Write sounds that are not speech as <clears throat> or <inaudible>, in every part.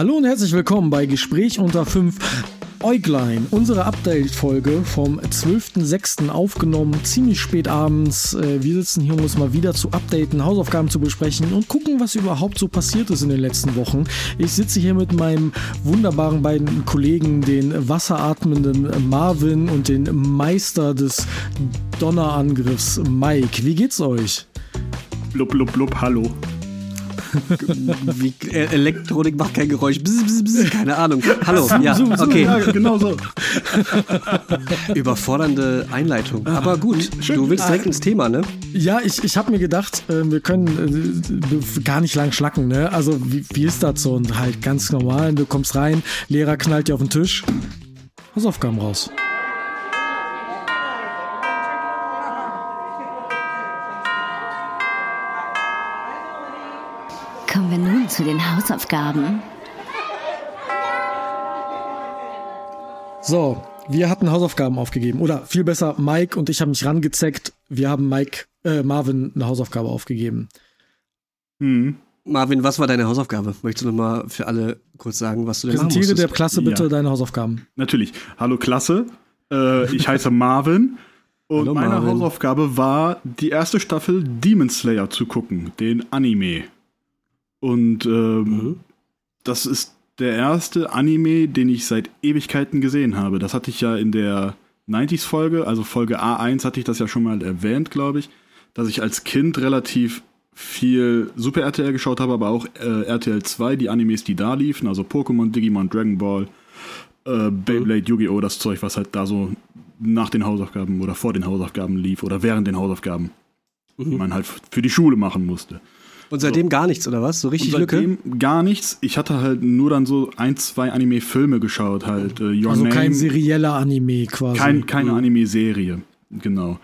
Hallo und herzlich willkommen bei Gespräch unter 5 Äuglein. Unsere Update-Folge vom 12.06. aufgenommen, ziemlich spät abends. Äh, wir sitzen hier, um uns mal wieder zu updaten, Hausaufgaben zu besprechen und gucken, was überhaupt so passiert ist in den letzten Wochen. Ich sitze hier mit meinem wunderbaren beiden Kollegen, den wasseratmenden Marvin und den Meister des Donnerangriffs Mike. Wie geht's euch? Blub, blub, blub, hallo. Wie, äh, Elektronik macht kein Geräusch. Bzz, bzz, bzz, keine Ahnung. Hallo, ja, okay. Genau so. Überfordernde Einleitung. Aber gut, du willst direkt ins Thema, ne? Ja, ich, ich habe mir gedacht, äh, wir können äh, gar nicht lang schlacken, ne? Also, wie, wie ist das so? Und halt ganz normal, du kommst rein, Lehrer knallt dir auf den Tisch, Hausaufgaben raus. Zu den Hausaufgaben. So, wir hatten Hausaufgaben aufgegeben. Oder viel besser, Mike und ich haben mich rangezeckt. Wir haben Mike, äh, Marvin eine Hausaufgabe aufgegeben. Hm. Marvin, was war deine Hausaufgabe? Möchtest du nochmal für alle kurz sagen, was du denn Präsentiere der Klasse bitte ja. deine Hausaufgaben. Natürlich. Hallo Klasse, äh, ich heiße Marvin. <laughs> Und Hallo, meine Marvin. Hausaufgabe war, die erste Staffel Demon Slayer zu gucken, den Anime. Und ähm, mhm. das ist der erste Anime, den ich seit Ewigkeiten gesehen habe. Das hatte ich ja in der 90s-Folge, also Folge A1 hatte ich das ja schon mal erwähnt, glaube ich, dass ich als Kind relativ viel Super RTL geschaut habe, aber auch äh, RTL 2, die Animes, die da liefen, also Pokémon, Digimon, Dragon Ball, äh, Beyblade, mhm. Yu-Gi-Oh!, das Zeug, was halt da so nach den Hausaufgaben oder vor den Hausaufgaben lief oder während den Hausaufgaben mhm. man halt für die Schule machen musste. Und seitdem so. gar nichts, oder was? So richtig und seitdem Lücke? Gar nichts. Ich hatte halt nur dann so ein, zwei Anime-Filme geschaut, halt. Äh, Your also Name. kein serieller Anime quasi. Kein, keine mhm. Anime-Serie, genau.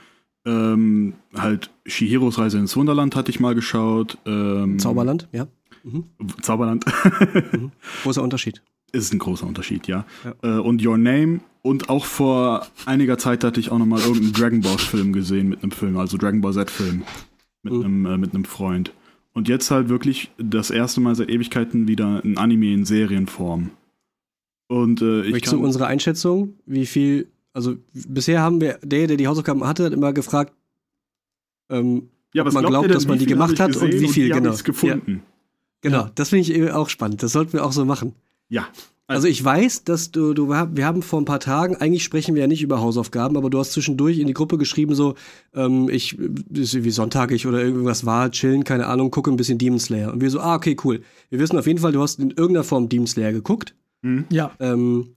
Ähm, halt Shihiros Reise ins Wunderland hatte ich mal geschaut. Ähm, Zauberland, ja. Mhm. Zauberland. <laughs> mhm. Großer Unterschied. Ist ein großer Unterschied, ja. ja. Äh, und Your Name und auch vor einiger Zeit hatte ich auch noch mal irgendeinen Dragon Ball Film gesehen mit einem Film, also Dragon Ball Z Film mit mhm. einem äh, mit einem Freund. Und jetzt halt wirklich das erste Mal seit Ewigkeiten wieder ein Anime in Serienform. Und äh, ich Möchtest du unsere Einschätzung, wie viel, also bisher haben wir, der, der die Hausaufgaben hatte, hat immer gefragt, ähm, ja, ob man glaubt, dass man die gemacht hat und wie viel, und genau. Gefunden. Ja. Genau, ja. das finde ich auch spannend. Das sollten wir auch so machen. Ja, also ich weiß, dass du, du, wir haben vor ein paar Tagen, eigentlich sprechen wir ja nicht über Hausaufgaben, aber du hast zwischendurch in die Gruppe geschrieben, so, ähm, ich, ist wie sonntagig oder irgendwas war, chillen, keine Ahnung, gucke ein bisschen Demon Slayer. Und wir so, ah, okay, cool. Wir wissen auf jeden Fall, du hast in irgendeiner Form Demon Slayer geguckt. Mhm. Ja. Ähm,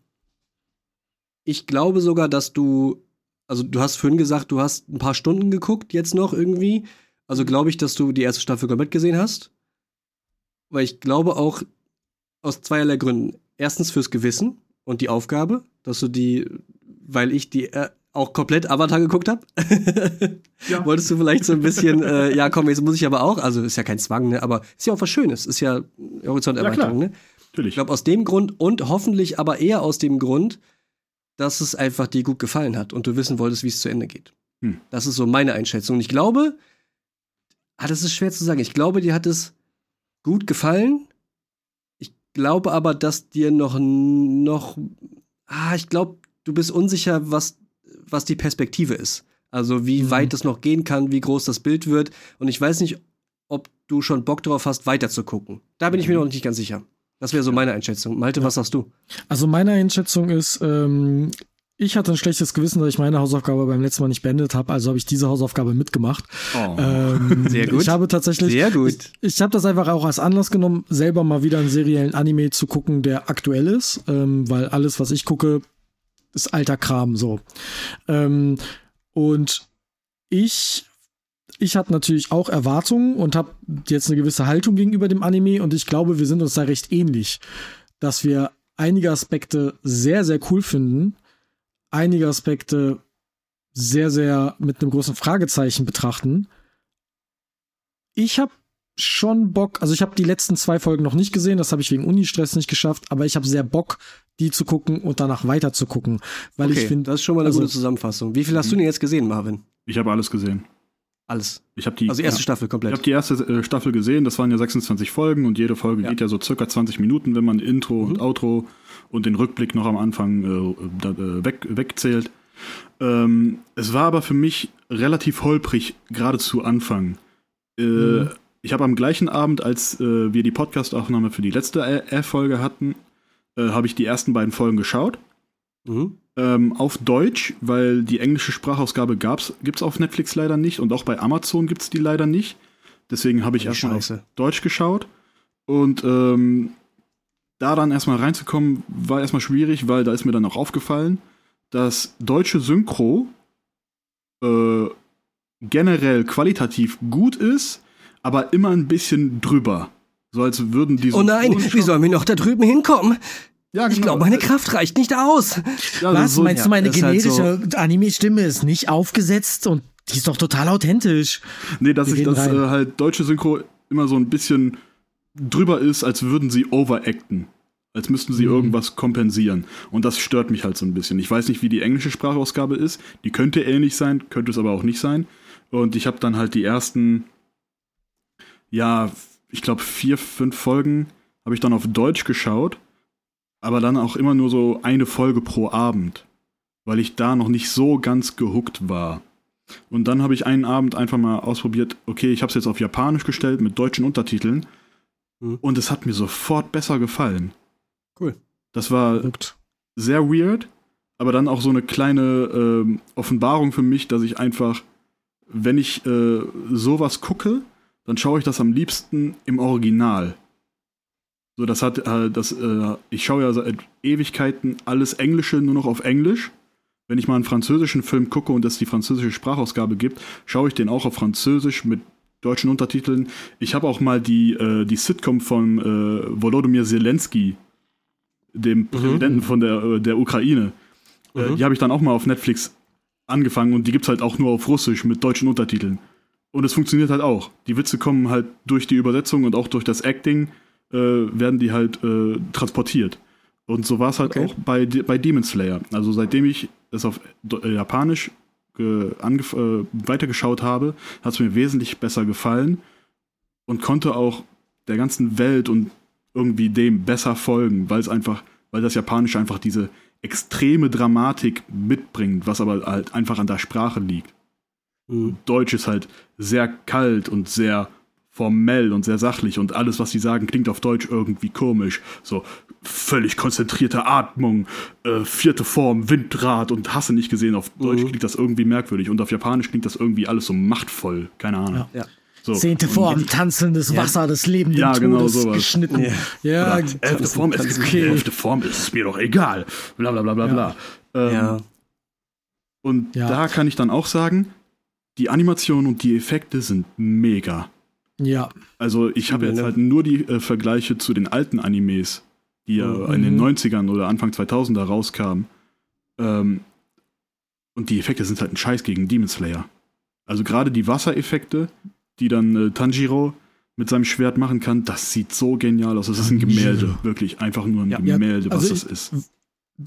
ich glaube sogar, dass du, also du hast vorhin gesagt, du hast ein paar Stunden geguckt, jetzt noch irgendwie. Also glaube ich, dass du die erste Staffel komplett gesehen hast. Weil ich glaube auch, aus zweierlei Gründen erstens fürs Gewissen und die Aufgabe, dass du die, weil ich die äh, auch komplett Avatar geguckt habe. ja. <laughs> Wolltest du vielleicht so ein bisschen, äh, <laughs> ja komm, jetzt muss ich aber auch, also ist ja kein Zwang, ne, aber ist ja auch was Schönes, ist ja Horizonterweiterung, ja, ne? Natürlich. Ich glaube aus dem Grund und hoffentlich aber eher aus dem Grund, dass es einfach dir gut gefallen hat und du wissen wolltest, wie es zu Ende geht. Hm. Das ist so meine Einschätzung. Und ich glaube, ah, das ist schwer zu sagen. Ich glaube, dir hat es gut gefallen glaube aber, dass dir noch, noch, ah, ich glaube, du bist unsicher, was, was die Perspektive ist. Also wie mhm. weit es noch gehen kann, wie groß das Bild wird. Und ich weiß nicht, ob du schon Bock drauf hast, weiter zu gucken. Da bin ich mir mhm. noch nicht ganz sicher. Das wäre so meine Einschätzung. Malte, ja. was sagst du? Also meine Einschätzung ist, ähm, ich hatte ein schlechtes Gewissen, dass ich meine Hausaufgabe beim letzten Mal nicht beendet habe, also habe ich diese Hausaufgabe mitgemacht. Oh. Ähm, <laughs> Sehr gut. Ich habe tatsächlich, Sehr gut. ich, ich habe das einfach auch als Anlass genommen, selber mal wieder einen seriellen Anime zu gucken, der aktuell ist, ähm, weil alles, was ich gucke, ist alter Kram so. Ähm, und ich ich hatte natürlich auch Erwartungen und habe jetzt eine gewisse Haltung gegenüber dem Anime und ich glaube, wir sind uns da recht ähnlich, dass wir einige Aspekte sehr, sehr cool finden einige Aspekte sehr, sehr mit einem großen Fragezeichen betrachten. Ich habe schon Bock, also ich habe die letzten zwei Folgen noch nicht gesehen, das habe ich wegen Unistress nicht geschafft, aber ich habe sehr Bock, die zu gucken und danach weiter zu gucken, weil okay, ich finde, das ist schon mal eine also, gute Zusammenfassung. Wie viel hast du denn jetzt gesehen, Marvin? Ich habe alles gesehen. Alles. Ich habe die also erste ja, Staffel komplett. Ich habe die erste äh, Staffel gesehen, das waren ja 26 Folgen und jede Folge ja. geht ja so circa 20 Minuten, wenn man Intro mhm. und Outro und den Rückblick noch am Anfang äh, da, äh, weg, wegzählt. Ähm, es war aber für mich relativ holprig, gerade zu Anfang. Äh, mhm. Ich habe am gleichen Abend, als äh, wir die Podcastaufnahme für die letzte R-Folge hatten, habe ich die ersten beiden Folgen geschaut. Mhm. Ähm, auf Deutsch, weil die englische Sprachausgabe gibt es auf Netflix leider nicht und auch bei Amazon gibt es die leider nicht. Deswegen habe ich oh, erstmal auf Deutsch geschaut. Und ähm, da dann erstmal reinzukommen, war erstmal schwierig, weil da ist mir dann auch aufgefallen, dass deutsche Synchro äh, generell qualitativ gut ist, aber immer ein bisschen drüber. So als würden die. Oh nein, wie sollen wir noch da drüben hinkommen? Ja, genau. Ich glaube, meine Kraft reicht nicht aus. Ja, Was? So, Meinst ja, du, meine generische halt so Anime-Stimme ist nicht aufgesetzt und die ist doch total authentisch? Nee, dass ich das äh, halt deutsche Synchro immer so ein bisschen drüber ist, als würden sie overacten. Als müssten sie mhm. irgendwas kompensieren. Und das stört mich halt so ein bisschen. Ich weiß nicht, wie die englische Sprachausgabe ist. Die könnte ähnlich sein, könnte es aber auch nicht sein. Und ich habe dann halt die ersten, ja, ich glaube, vier, fünf Folgen habe ich dann auf Deutsch geschaut aber dann auch immer nur so eine Folge pro Abend, weil ich da noch nicht so ganz gehuckt war. Und dann habe ich einen Abend einfach mal ausprobiert, okay, ich habe es jetzt auf Japanisch gestellt mit deutschen Untertiteln mhm. und es hat mir sofort besser gefallen. Cool. Das war Verrückt. sehr weird, aber dann auch so eine kleine äh, Offenbarung für mich, dass ich einfach, wenn ich äh, sowas gucke, dann schaue ich das am liebsten im Original. So, das hat, äh, das, äh, ich schaue ja seit Ewigkeiten alles Englische nur noch auf Englisch. Wenn ich mal einen französischen Film gucke und es die französische Sprachausgabe gibt, schaue ich den auch auf Französisch mit deutschen Untertiteln. Ich habe auch mal die, äh, die Sitcom von äh, Volodymyr Zelensky, dem mhm. Präsidenten von der, äh, der Ukraine, äh, mhm. die habe ich dann auch mal auf Netflix angefangen und die gibt es halt auch nur auf Russisch mit deutschen Untertiteln. Und es funktioniert halt auch. Die Witze kommen halt durch die Übersetzung und auch durch das Acting äh, werden die halt äh, transportiert. Und so war es halt okay. auch bei, bei Demon Slayer. Also seitdem ich es auf äh, Japanisch äh, weitergeschaut habe, hat es mir wesentlich besser gefallen und konnte auch der ganzen Welt und irgendwie dem besser folgen, weil es einfach, weil das Japanische einfach diese extreme Dramatik mitbringt, was aber halt einfach an der Sprache liegt. Mhm. Deutsch ist halt sehr kalt und sehr formell und sehr sachlich und alles, was sie sagen, klingt auf Deutsch irgendwie komisch. So völlig konzentrierte Atmung, äh, vierte Form, Windrad und hasse nicht gesehen. Auf Deutsch mhm. klingt das irgendwie merkwürdig und auf Japanisch klingt das irgendwie alles so machtvoll. Keine Ahnung. Ja. ja. So. Zehnte Form, tanzendes Wasser, das Leben ja, genau Todes sowas. geschnitten. Ja, ja elfte Form, ist, okay. elfte Form ist es mir doch egal. Bla bla bla bla bla. Ähm, ja. Und da kann ich dann auch sagen, die Animation und die Effekte sind mega. Ja. Also ich habe jetzt halt nur die äh, Vergleiche zu den alten Animes, die ja mhm. in den 90ern oder Anfang 2000er rauskamen. Ähm, und die Effekte sind halt ein Scheiß gegen Demon Slayer. Also gerade die Wassereffekte, die dann äh, Tanjiro mit seinem Schwert machen kann, das sieht so genial aus. Das ist ein Gemälde, wirklich einfach nur ein ja. Gemälde, was also das ist.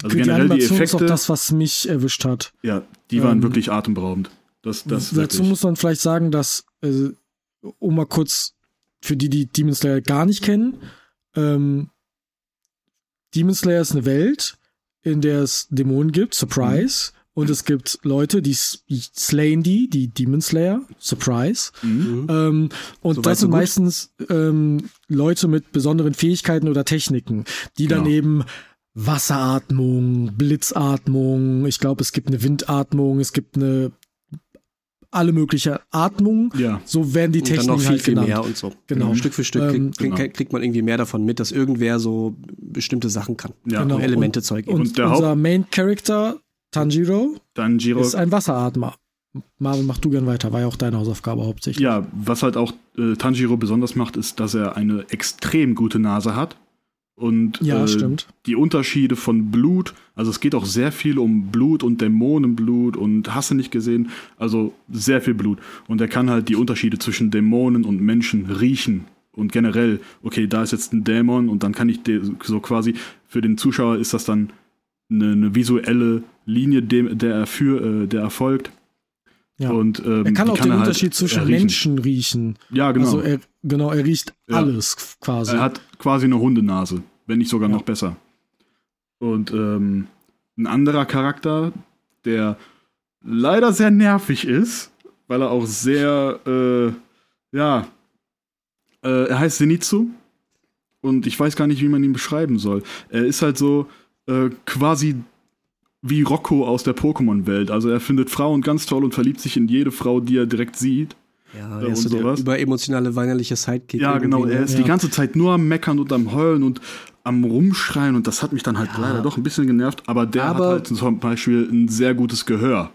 Also generell die, die Effekte. ist auch das, was mich erwischt hat. Ja, die waren ähm, wirklich atemberaubend. Das, das dazu wirklich. muss man vielleicht sagen, dass äh, um mal kurz für die, die Demon Slayer gar nicht kennen, ähm, Demon Slayer ist eine Welt, in der es Dämonen gibt, Surprise. Mhm. Und es gibt Leute, die slayen die, die Demon Slayer, Surprise. Mhm. Ähm, und so das sind so meistens ähm, Leute mit besonderen Fähigkeiten oder Techniken, die dann genau. eben Wasseratmung, Blitzatmung, ich glaube, es gibt eine Windatmung, es gibt eine alle möglichen Atmungen. Ja. So werden die Techniken und dann noch viel, halt viel mehr und so. Genau. genau. Stück für Stück ähm, kriegt, genau. kriegt, man irgendwie mehr davon mit, dass irgendwer so bestimmte Sachen kann. Ja. Genau. Elemente Zeug. Und, und unser Main Character, Tanjiro, Tanjiro ist ein Wasseratmer. Marvin, mach du gern weiter, war ja auch deine Hausaufgabe hauptsächlich. Ja, was halt auch äh, Tanjiro besonders macht, ist, dass er eine extrem gute Nase hat. Und ja, äh, die Unterschiede von Blut, also es geht auch sehr viel um Blut und Dämonenblut und hast du nicht gesehen, also sehr viel Blut. Und er kann halt die Unterschiede zwischen Dämonen und Menschen riechen. Und generell, okay, da ist jetzt ein Dämon und dann kann ich so quasi, für den Zuschauer ist das dann eine, eine visuelle Linie, der, der, für, äh, der erfolgt. Ja. Und, ähm, er kann auch kann den er halt Unterschied zwischen riechen. Menschen riechen. Ja, genau. Also er, genau, er riecht Ja. alles quasi. Er hat quasi eine Hundenase, wenn nicht sogar Ja. noch besser. Und ähm, ein anderer Charakter, der leider sehr nervig ist, weil er auch sehr, äh, ja, äh, er heißt Zenitsu. Und ich weiß gar nicht, wie man ihn beschreiben soll. Er ist halt so äh, quasi wie Rocco aus der Pokémon-Welt. Also er findet Frauen ganz toll und verliebt sich in jede Frau, die er direkt sieht. Ja, Äh, er ist und so der sowas. überemotionale, weinerliche Sidekick. Ja, genau. Er ne? ist Ja. die ganze Zeit nur am Meckern und am Heulen und am Rumschreien und das hat mich dann halt Ja. leider doch ein bisschen genervt. Aber der Aber- hat halt zum Beispiel ein sehr gutes Gehör.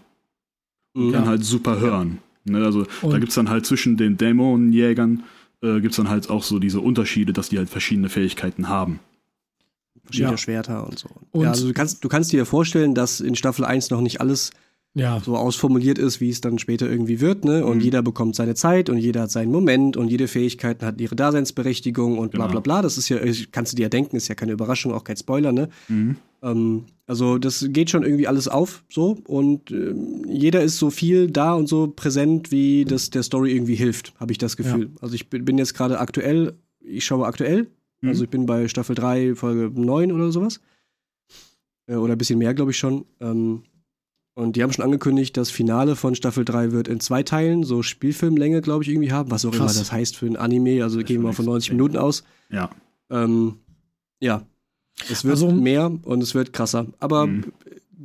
Mhm. Kann halt super hören. Ne, also da Und- gibt es dann halt zwischen den Dämonenjägern äh, gibt es dann halt auch so diese Unterschiede, dass die halt verschiedene Fähigkeiten haben. verschiedene Ja. Schwerter und so. Und- ja, also du kannst, du kannst dir vorstellen, dass in Staffel 1 noch nicht alles ja. so ausformuliert ist, wie es dann später irgendwie wird, ne? Und Mhm. jeder bekommt seine Zeit und jeder hat seinen Moment und jede Fähigkeit hat ihre Daseinsberechtigung und bla Genau. bla bla. Das ist ja, kannst du dir ja denken, ist ja keine Überraschung, auch kein Spoiler, ne? Mhm. Ähm, also das geht schon irgendwie alles auf so und ähm, jeder ist so viel da und so präsent, wie das der Story irgendwie hilft, habe ich das Gefühl. Also ich bin, bin jetzt gerade aktuell, ich schaue aktuell, Mhm. also ich bin bei Staffel 3, Folge 9 oder sowas. Äh, oder ein bisschen mehr, glaube ich schon. Ähm, und die haben schon angekündigt, das Finale von Staffel 3 wird in zwei Teilen, so Spielfilmlänge, glaube ich, irgendwie haben, was auch Krass. immer das heißt für ein Anime. Also gehen wir mal von 90 Minuten aus. Ja. Ähm, ja. Es wird Also- mehr und es wird krasser. Aber Mhm.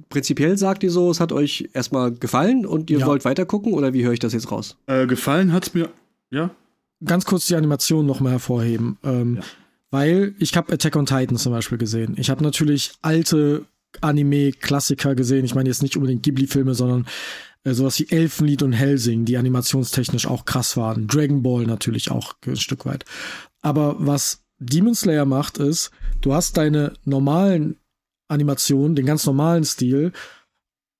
prinzipiell sagt ihr so, es hat euch erstmal gefallen und ihr Ja. wollt weitergucken oder wie höre ich das jetzt raus? Äh, gefallen hat's mir. Ja. Ganz kurz die Animation noch mal hervorheben. Ähm, Ja. Weil ich habe Attack on Titan zum Beispiel gesehen. Ich habe natürlich alte Anime-Klassiker gesehen. Ich meine jetzt nicht unbedingt Ghibli-Filme, sondern äh, sowas wie Elfenlied und Helsing, die animationstechnisch auch krass waren. Dragon Ball natürlich auch ein Stück weit. Aber was Demon Slayer macht, ist, du hast deine normalen Animationen, den ganz normalen Stil,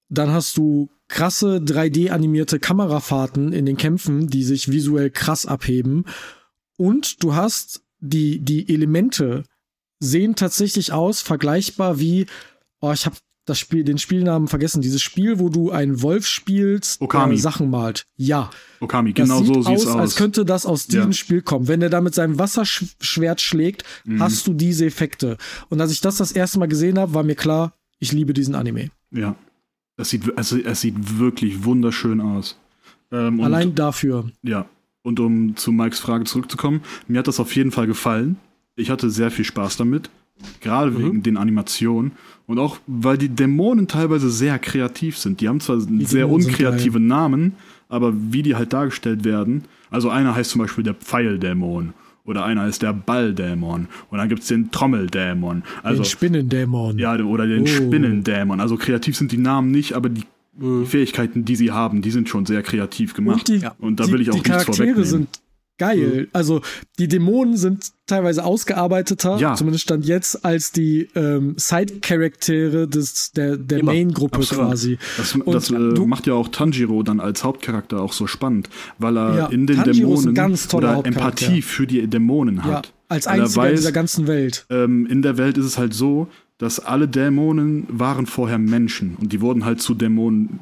dann hast du krasse 3D-animierte Kamerafahrten in den Kämpfen, die sich visuell krass abheben. Und du hast die, die Elemente sehen tatsächlich aus, vergleichbar wie, oh, ich habe das Spiel, den Spielnamen vergessen, dieses Spiel, wo du einen Wolf spielst, Okami. der Sachen malt. Ja, Okami, das genau sieht so sieht's aus, aus. als könnte das aus diesem Ja. Spiel kommen. Wenn er da mit seinem Wasserschwert schlägt, Mhm. hast du diese Effekte. Und als ich das das erste Mal gesehen habe, war mir klar, ich liebe diesen Anime. ja. Es sieht, also, es sieht wirklich wunderschön aus. Ähm, und- Allein dafür. Ja, und um zu Mikes Frage zurückzukommen, mir hat das auf jeden Fall gefallen. Ich hatte sehr viel Spaß damit, gerade Mhm. wegen den Animationen und auch, weil die Dämonen teilweise sehr kreativ sind. Die haben zwar Die sehr Dämonen unkreative Namen, aber wie die halt dargestellt werden, also einer heißt zum Beispiel der Pfeildämon oder einer ist der Balldämon und dann gibt es den Trommeldämon. Also, den Spinnendämon. ja, oder den Oh. Spinnendämon. Also kreativ sind die Namen nicht, aber die, die Fähigkeiten, die sie haben, die sind schon sehr kreativ gemacht. Und die. Und da die, will ich auch die nichts Charaktere vorwegnehmen. sind geil. Also die Dämonen sind teilweise ausgearbeiteter, Ja. zumindest stand jetzt, als die ähm, Side-Charaktere des der, der. Main-Gruppe quasi. Das, Und das äh, du- macht ja auch Tanjiro dann als Hauptcharakter auch so spannend, weil er Ja, in den Tanjiro Dämonen oder. Empathie für die Dämonen Ja, hat. als Weil er einziger in weiß, dieser ganzen Welt. ähm, in der Welt ist es halt so, dass alle Dämonen waren vorher Menschen und die wurden halt zu Dämonen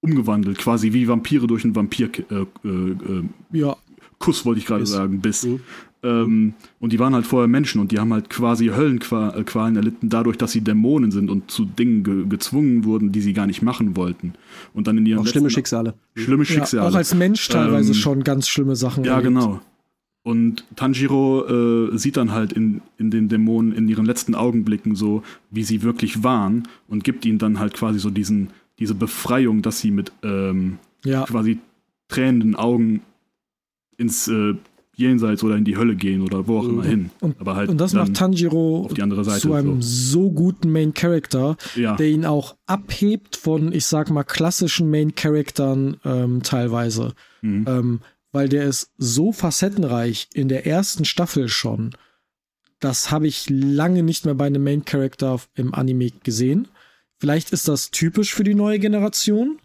umgewandelt, quasi wie Vampire durch einen Vampir äh, äh, äh, Ja, Kuss wollte ich gerade sagen, Biss. Mhm. Ähm, und die waren halt vorher Menschen und die haben halt quasi Höllenqualen erlitten, dadurch, dass sie Dämonen sind und zu Dingen ge gezwungen wurden, die sie gar nicht machen wollten. Und dann in ihren Auch schlimme Schicksale. Schlimme ja Schicksale. auch als Mensch teilweise Ähm, schon ganz schlimme Sachen. ja, erlebt. genau. Und Tanjiro äh, sieht dann halt in, in den Dämonen in ihren letzten Augenblicken so, wie sie wirklich waren und gibt ihnen dann halt quasi so diesen, diese Befreiung, dass sie mit ähm, Ja, quasi tränenden Augen ins äh, Jenseits oder in die Hölle gehen oder wo auch immer Mhm. hin. Und- Aber halt und das macht Tanjiro auf die andere Seite. zu einem so. so guten Main Character, Ja, der ihn auch abhebt von, ich sag mal, klassischen Main Charaktern ähm, teilweise. mhm. Ähm, weil der ist so facettenreich in der ersten Staffel schon. Das habe ich lange nicht mehr bei einem Main Character im Anime gesehen. Vielleicht ist das typisch für die neue Generation.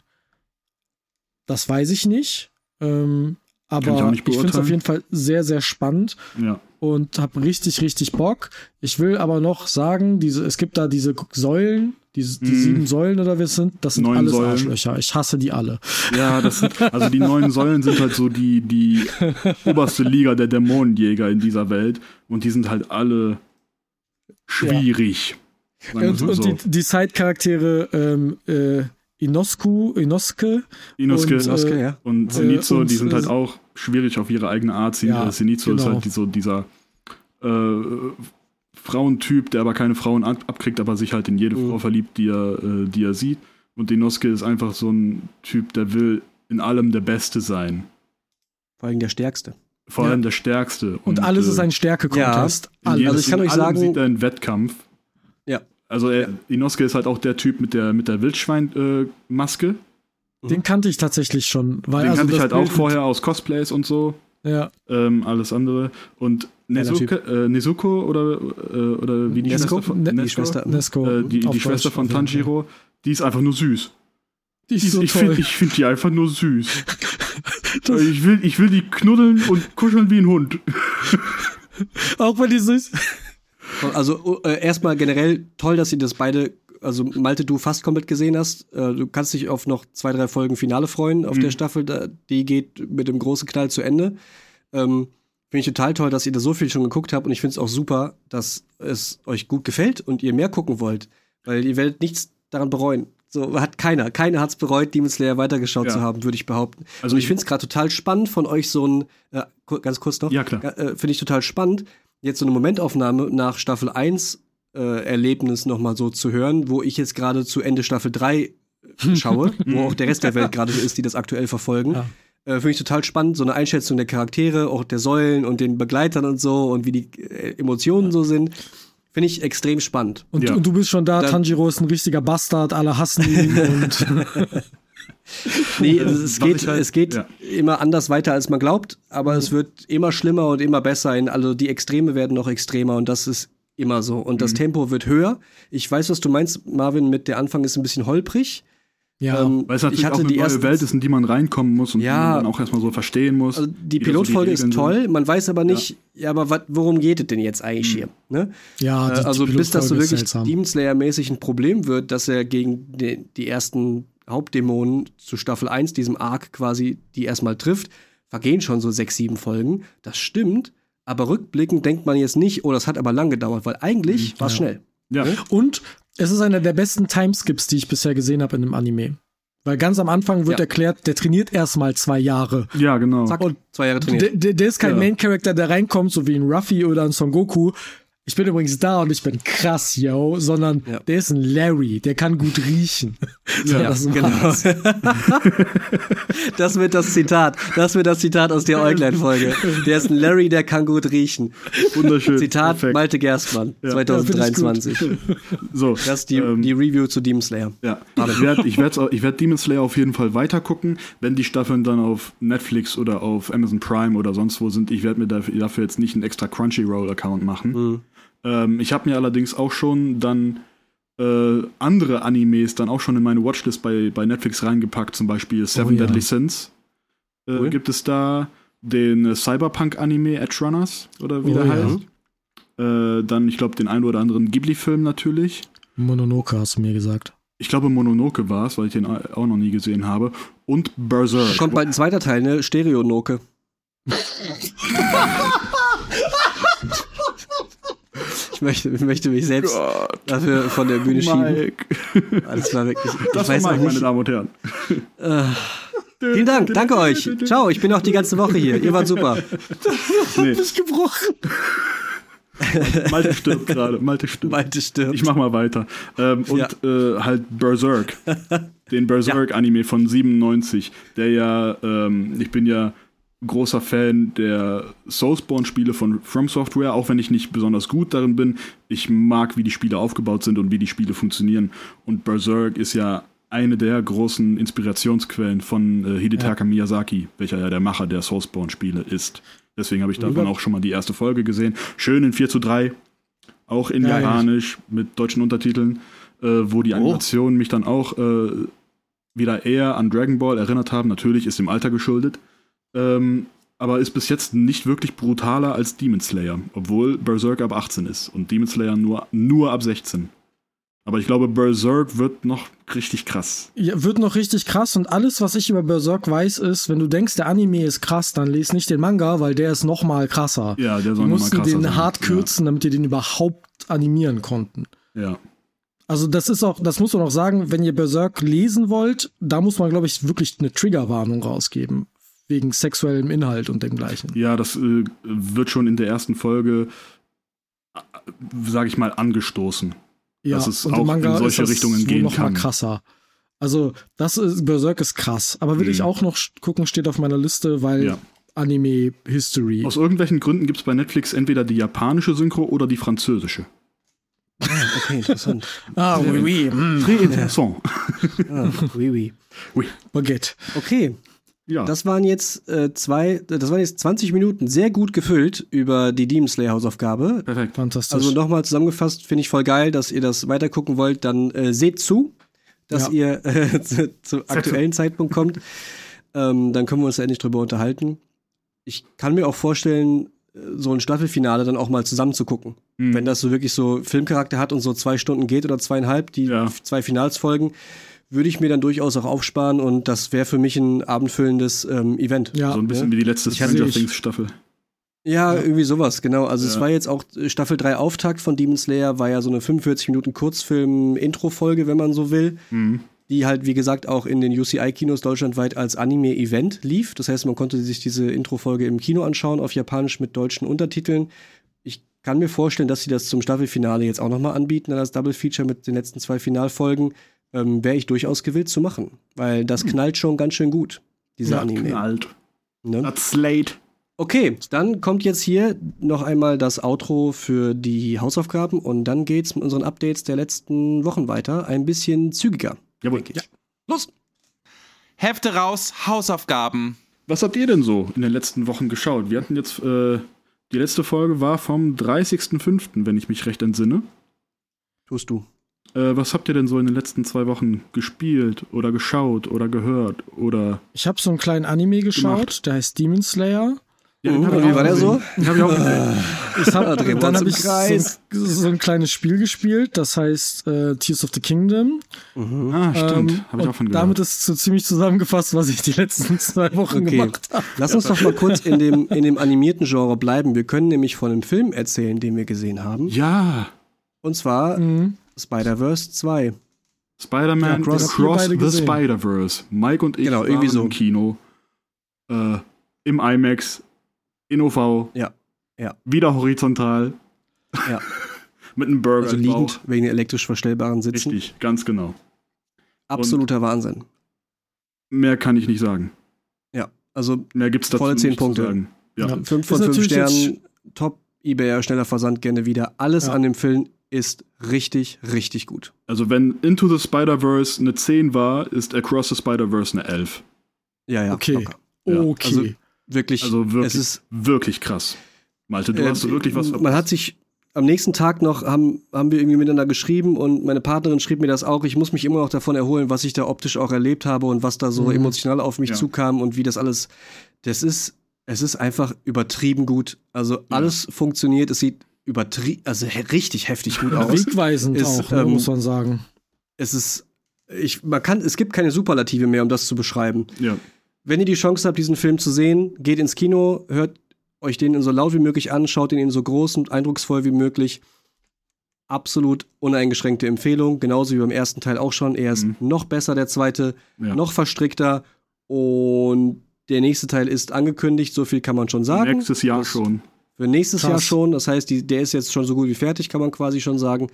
Das weiß ich nicht. Ähm, aber nicht ich finde es auf jeden Fall sehr, sehr spannend. ja. und habe richtig, richtig Bock. Ich will aber noch sagen, diese, es gibt da diese Säulen, diese, die mm. sieben Säulen oder wir sind, das sind Neun alles Säulen. Arschlöcher. Ich hasse die alle. Ja, das sind, also die neun Säulen sind halt so die, die oberste Liga der Dämonenjäger in dieser Welt und die sind halt alle schwierig. Ja. Und, und so. die, die Side-Charaktere ähm, äh, Inosku, Inoske. Inoske, und, Inoske, äh, ja. Und äh, die sind halt auch schwierig auf ihre eigene Art. Ja, Zenitsu genau. ist halt so dieser äh, Frauentyp, der aber keine Frauen ab abkriegt, aber sich halt in jede mhm. Frau verliebt, die er, äh, die er sieht. Und Inoske ist einfach so ein Typ, der will in allem der Beste sein. Vor allem der Stärkste. Vor allem der Stärkste. Und, und alles ist ein Stärke-Contest. Ja, also ich kann euch sagen. sieht er einen Wettkampf. Also er, Inosuke ist halt auch der Typ mit der, mit der Wildschwein-Maske. Äh, Den kannte ich tatsächlich schon. Weil, Den also kannte ich halt auch vorher aus Cosplays und so. Ja. Ähm, alles andere. Und Nezuko, äh, Nezuko oder, äh, oder wie die Nesko? Schwester von ne die Schwester, Nesko, äh, die, die Schwester von Tanjiro, die ist einfach nur süß. Die ist die, so ich finde find die einfach nur süß. <laughs> ich, will, ich will die knuddeln und kuscheln wie ein Hund. Auch wenn die süß. Also äh, erstmal generell toll, dass ihr das beide, also Malte, du fast komplett gesehen hast. Äh, du kannst dich auf noch zwei, drei Folgen Finale freuen auf mhm. der Staffel. Da, die geht mit dem großen Knall zu Ende. Ähm, Finde ich total toll, dass ihr da so viel schon geguckt habt und ich finde es auch super, dass es euch gut gefällt und ihr mehr gucken wollt, weil ihr werdet nichts daran bereuen. So hat keiner, keiner hat es bereut, Demon Slayer weitergeschaut ja. zu haben, würde ich behaupten. Also und ich finde es gerade total spannend von euch so ein, äh, ganz kurz noch, ja, klar. Äh, finde ich total spannend, jetzt so eine Momentaufnahme nach Staffel 1 äh, Erlebnis nochmal so zu hören, wo ich jetzt gerade zu Ende Staffel 3 äh, schaue, <laughs> wo auch der Rest der Welt gerade so ist, die das aktuell verfolgen. Ja. Äh, Finde ich total spannend, so eine Einschätzung der Charaktere, auch der Säulen und den Begleitern und so und wie die äh, Emotionen so sind. Finde ich extrem spannend. Und, ja. und, du bist schon da, da, Tanjiro ist ein richtiger Bastard, alle hassen ihn <laughs> und <laughs> <laughs> nee, es geht, halt, es geht ja. immer anders weiter, als man glaubt, aber mhm. es wird immer schlimmer und immer besser. Also die Extreme werden noch extremer und das ist immer so. Und mhm. das Tempo wird höher. Ich weiß, was du meinst, Marvin, mit der Anfang ist ein bisschen holprig. Ja, ähm, weil es natürlich ich hatte auch eine die neue Welt ist, in die man reinkommen muss und ja, die man dann auch erstmal so verstehen muss. Also die Pilotfolge so die ist toll, sind. man weiß aber nicht, ja, ja aber wat, worum geht es denn jetzt eigentlich mhm. hier? Ne? Ja, äh, also bis das so wirklich Demon Slayer-mäßig ein Problem wird, dass er gegen die, die ersten Hauptdämonen zu Staffel 1, diesem Arc quasi, die erstmal trifft, vergehen schon so sechs, sieben Folgen. Das stimmt, aber rückblickend denkt man jetzt nicht, oh, das hat aber lang gedauert, weil eigentlich mhm, war es ja. schnell. Ja. Ne? Und es ist einer der besten Timeskips, die ich bisher gesehen habe in einem Anime. Weil ganz am Anfang wird ja. erklärt, der trainiert erstmal zwei Jahre. Ja, genau. Zack, und zwei Jahre trainiert. Der, der, der ist kein ja. Main Character, der reinkommt, so wie ein Ruffy oder ein Son Goku, ich bin übrigens da und ich bin krass, yo, sondern ja. der ist ein Larry, der kann gut riechen. <laughs> Ja, ja das genau. <laughs> das wird das Zitat. Das wird das Zitat aus der Euglein-Folge. Der ist ein Larry, der kann gut riechen. Wunderschön. Zitat Perfekt. Malte Gerstmann, ja. 2023. so, das ist die, ähm, die Review zu Demon Slayer. Ja, ich werde ich werd, <laughs> ich werd Demon Slayer auf jeden Fall weiter gucken, wenn die Staffeln dann auf Netflix oder auf Amazon Prime oder sonst wo sind. Ich werde mir dafür, dafür, jetzt nicht einen extra Crunchyroll-Account machen. Mhm ähm, ich habe mir allerdings auch schon dann äh, andere Animes dann auch schon in meine Watchlist bei, bei Netflix reingepackt, zum Beispiel Seven oh, ja. Deadly Sins. Äh, cool. Gibt es da den äh, Cyberpunk-Anime Edge Runners oder wie oh, der ja. heißt. Äh, dann, ich glaube, den einen oder anderen Ghibli-Film natürlich. Mononoke hast du mir gesagt. Ich glaube, Mononoke war es, weil ich den auch noch nie gesehen habe. Und Berserk. Kommt bald ein zweiter Teil, ne? Stereonoke. <laughs> Ich möchte, ich möchte mich selbst Gott. dafür von der Bühne Mike. schieben. Das war wirklich. Das war Mike, meine Damen und Herren. Äh, vielen Dank, danke euch. Ciao, ich bin auch die ganze Woche hier. Ihr wart super. Das nee. hat gebrochen. <laughs> Malte stirbt gerade. Malte stirbt. Malte stirbt. Ich mach mal weiter. Ähm, und ja. äh, halt Berserk. <laughs> Den Berserk-Anime von 97, der ja, ähm, ich bin ja großer Fan der Soulspawn-Spiele von From Software, auch wenn ich nicht besonders gut darin bin. Ich mag, wie die Spiele aufgebaut sind und wie die Spiele funktionieren. Und Berserk ist ja eine der großen Inspirationsquellen von äh, Hidetaka ja. Miyazaki, welcher ja der Macher der Soulspawn-Spiele ist. Deswegen habe ich davon auch schon mal die erste Folge gesehen. Schön in 4 zu 3, auch in ja, Japanisch mit deutschen Untertiteln, äh, wo die oh. Animationen oh. mich dann auch äh, wieder eher an Dragon Ball erinnert haben. Natürlich ist dem Alter geschuldet. Ähm, aber ist bis jetzt nicht wirklich brutaler als Demon Slayer, obwohl Berserk ab 18 ist und Demon Slayer nur, nur ab 16. Aber ich glaube, Berserk wird noch richtig krass. Ja, wird noch richtig krass und alles, was ich über Berserk weiß, ist, wenn du denkst, der Anime ist krass, dann lese nicht den Manga, weil der ist noch mal krasser. Ja, der Die soll noch mal mussten den sein. hart kürzen, damit die den überhaupt animieren konnten. Ja. ja. Also das ist auch, das muss man auch sagen, wenn ihr Berserk lesen wollt, da muss man, glaube ich, wirklich eine Triggerwarnung rausgeben. Wegen sexuellem Inhalt und dem gleichen. Ja, das äh, wird schon in der ersten Folge, äh, sage ich mal, angestoßen. Ja, dass es und auch im Manga in solche ist das Richtungen gehen noch kann. mal krasser. Also, das ist, Berserk ist krass. Aber will Mhm. ich auch noch gucken, steht auf meiner Liste, weil Ja. Anime History. Aus irgendwelchen Gründen gibt es bei Netflix entweder die japanische Synchro oder die französische. Ah, okay, interessant. <laughs> ah, oui, oui. Mm. Très interessant. Ah, oui, oui. Baguette. Okay, Ja, das waren jetzt äh, zwei, das waren jetzt 20 Minuten sehr gut gefüllt über die Demon Slayer Hausaufgabe. perfekt. Fantastisch. Also nochmal zusammengefasst, finde ich voll geil, dass ihr das weitergucken wollt. Dann äh, seht zu, dass ihr äh, <laughs> zu, zu aktuellen Zeitpunkt kommt. Ähm, dann können wir uns ja endlich drüber unterhalten. Ich kann mir auch vorstellen, äh, so ein Staffelfinale dann auch mal zusammen zu gucken. Hm. Wenn das so wirklich so Filmcharakter hat und so zwei Stunden geht oder zweieinhalb, die Ja. zwei Finalsfolgen, würde ich mir dann durchaus auch aufsparen und das wäre für mich ein abendfüllendes ähm, Event. ja, so ein bisschen wie die letzte Stranger Things Staffel. Ja, irgendwie sowas, genau. Also es Ja. war jetzt auch äh, Staffel 3 Auftakt von Demon Slayer, war ja so eine 45 Minuten Kurzfilm-Intro-Folge, wenn man so will, Mhm. die halt, wie gesagt, auch in den UCI-Kinos deutschlandweit als Anime-Event lief. Das heißt, man konnte sich diese Intro-Folge im Kino anschauen, auf Japanisch mit deutschen Untertiteln. Ich kann mir vorstellen, dass sie das zum Staffelfinale jetzt auch nochmal anbieten, dann als Double-Feature mit den letzten zwei Finalfolgen. Ähm, Wäre ich durchaus gewillt zu machen, weil das knallt schon ganz schön gut, dieser Ja, Anime. Knallt. Ne? Das Slate. Okay, dann kommt jetzt hier noch einmal das Outro für die Hausaufgaben und dann geht's mit unseren Updates der letzten Wochen weiter. Ein bisschen zügiger. Jawohl. denke ich. Los! Hefte raus, Hausaufgaben. Was habt ihr denn so in den letzten Wochen geschaut? Wir hatten jetzt, äh, die letzte Folge war vom 30.05., wenn ich mich recht entsinne. Tust du. Äh, was habt ihr denn so in den letzten zwei Wochen gespielt oder geschaut oder gehört oder ich habe so einen kleinen Anime geschaut, Gemacht. der heißt Demon Slayer. Ja, hab ich wie war der so? Den hab ich auch gesehen. <laughs> Ich hab, wir dann habe ich so, Kreis. so ein kleines Spiel gespielt, das heißt äh, Tears of the Kingdom. Ah, stimmt. Ähm, Habe ich auch von gehört. damit ist so ziemlich zusammengefasst, was ich die letzten <laughs> zwei Wochen Okay. gemacht habe. Lass uns doch mal kurz in dem, in dem animierten Genre bleiben. Wir können nämlich von einem Film erzählen, den wir gesehen haben. ja, Und zwar Mhm. Spider-Verse 2. Spider-Man Ja, ihr beide the. Spider-Verse. Mike und ich Genau, waren irgendwie so. im Kino. Äh, Im IMAX. In OV. Ja, ja. Wieder horizontal. Ja. <laughs> Mit einem Burger Also liegend wegen den elektrisch verstellbaren Sitzen. Richtig, ganz genau. Absoluter Wahnsinn. Mehr kann ich nicht sagen. Ja, also Mehr gibt's dazu zehn nicht Punkte. zu sagen. Ja. Ja. Fünf Ist von fünf natürlich jetzt- Sternen, top, eBay, schneller Versand, gerne wieder. Alles Ja. an dem Film ist richtig, richtig gut. Also wenn Into the Spider-Verse eine 10 war, ist Across the Spider-Verse eine 11. Ja, ja. Okay. locker. Ja, Okay. also Wirklich, Also wirklich, es ist, wirklich krass. Malte, du äh, hast wirklich was Man hat sich am nächsten Tag noch, haben, haben wir irgendwie miteinander geschrieben und meine Partnerin schrieb mir das auch. Ich muss mich immer noch davon erholen, was ich da optisch auch erlebt habe und was da so Mhm. emotional auf mich Ja. zukam und wie das alles, das ist, es ist einfach übertrieben gut. Also alles funktioniert, es sieht übertrieben, also richtig heftig gut aus. Wegweisend ist, auch, ne, ähm, muss man sagen. es ist, ich, man kann, es gibt keine Superlative mehr, um das zu beschreiben. Ja. Wenn ihr die Chance habt, diesen Film zu sehen, geht ins Kino, hört euch den so laut wie möglich an, schaut ihn in so groß und eindrucksvoll wie möglich. Absolut uneingeschränkte Empfehlung, genauso wie beim ersten Teil auch schon. Er ist Mhm. noch besser, der zweite, Ja. noch verstrickter und der nächste Teil ist angekündigt, so viel kann man schon sagen. Nächstes Jahr Das- schon. Für nächstes Krass. Jahr schon, das heißt, die, der ist jetzt schon so gut wie fertig, kann man quasi schon sagen.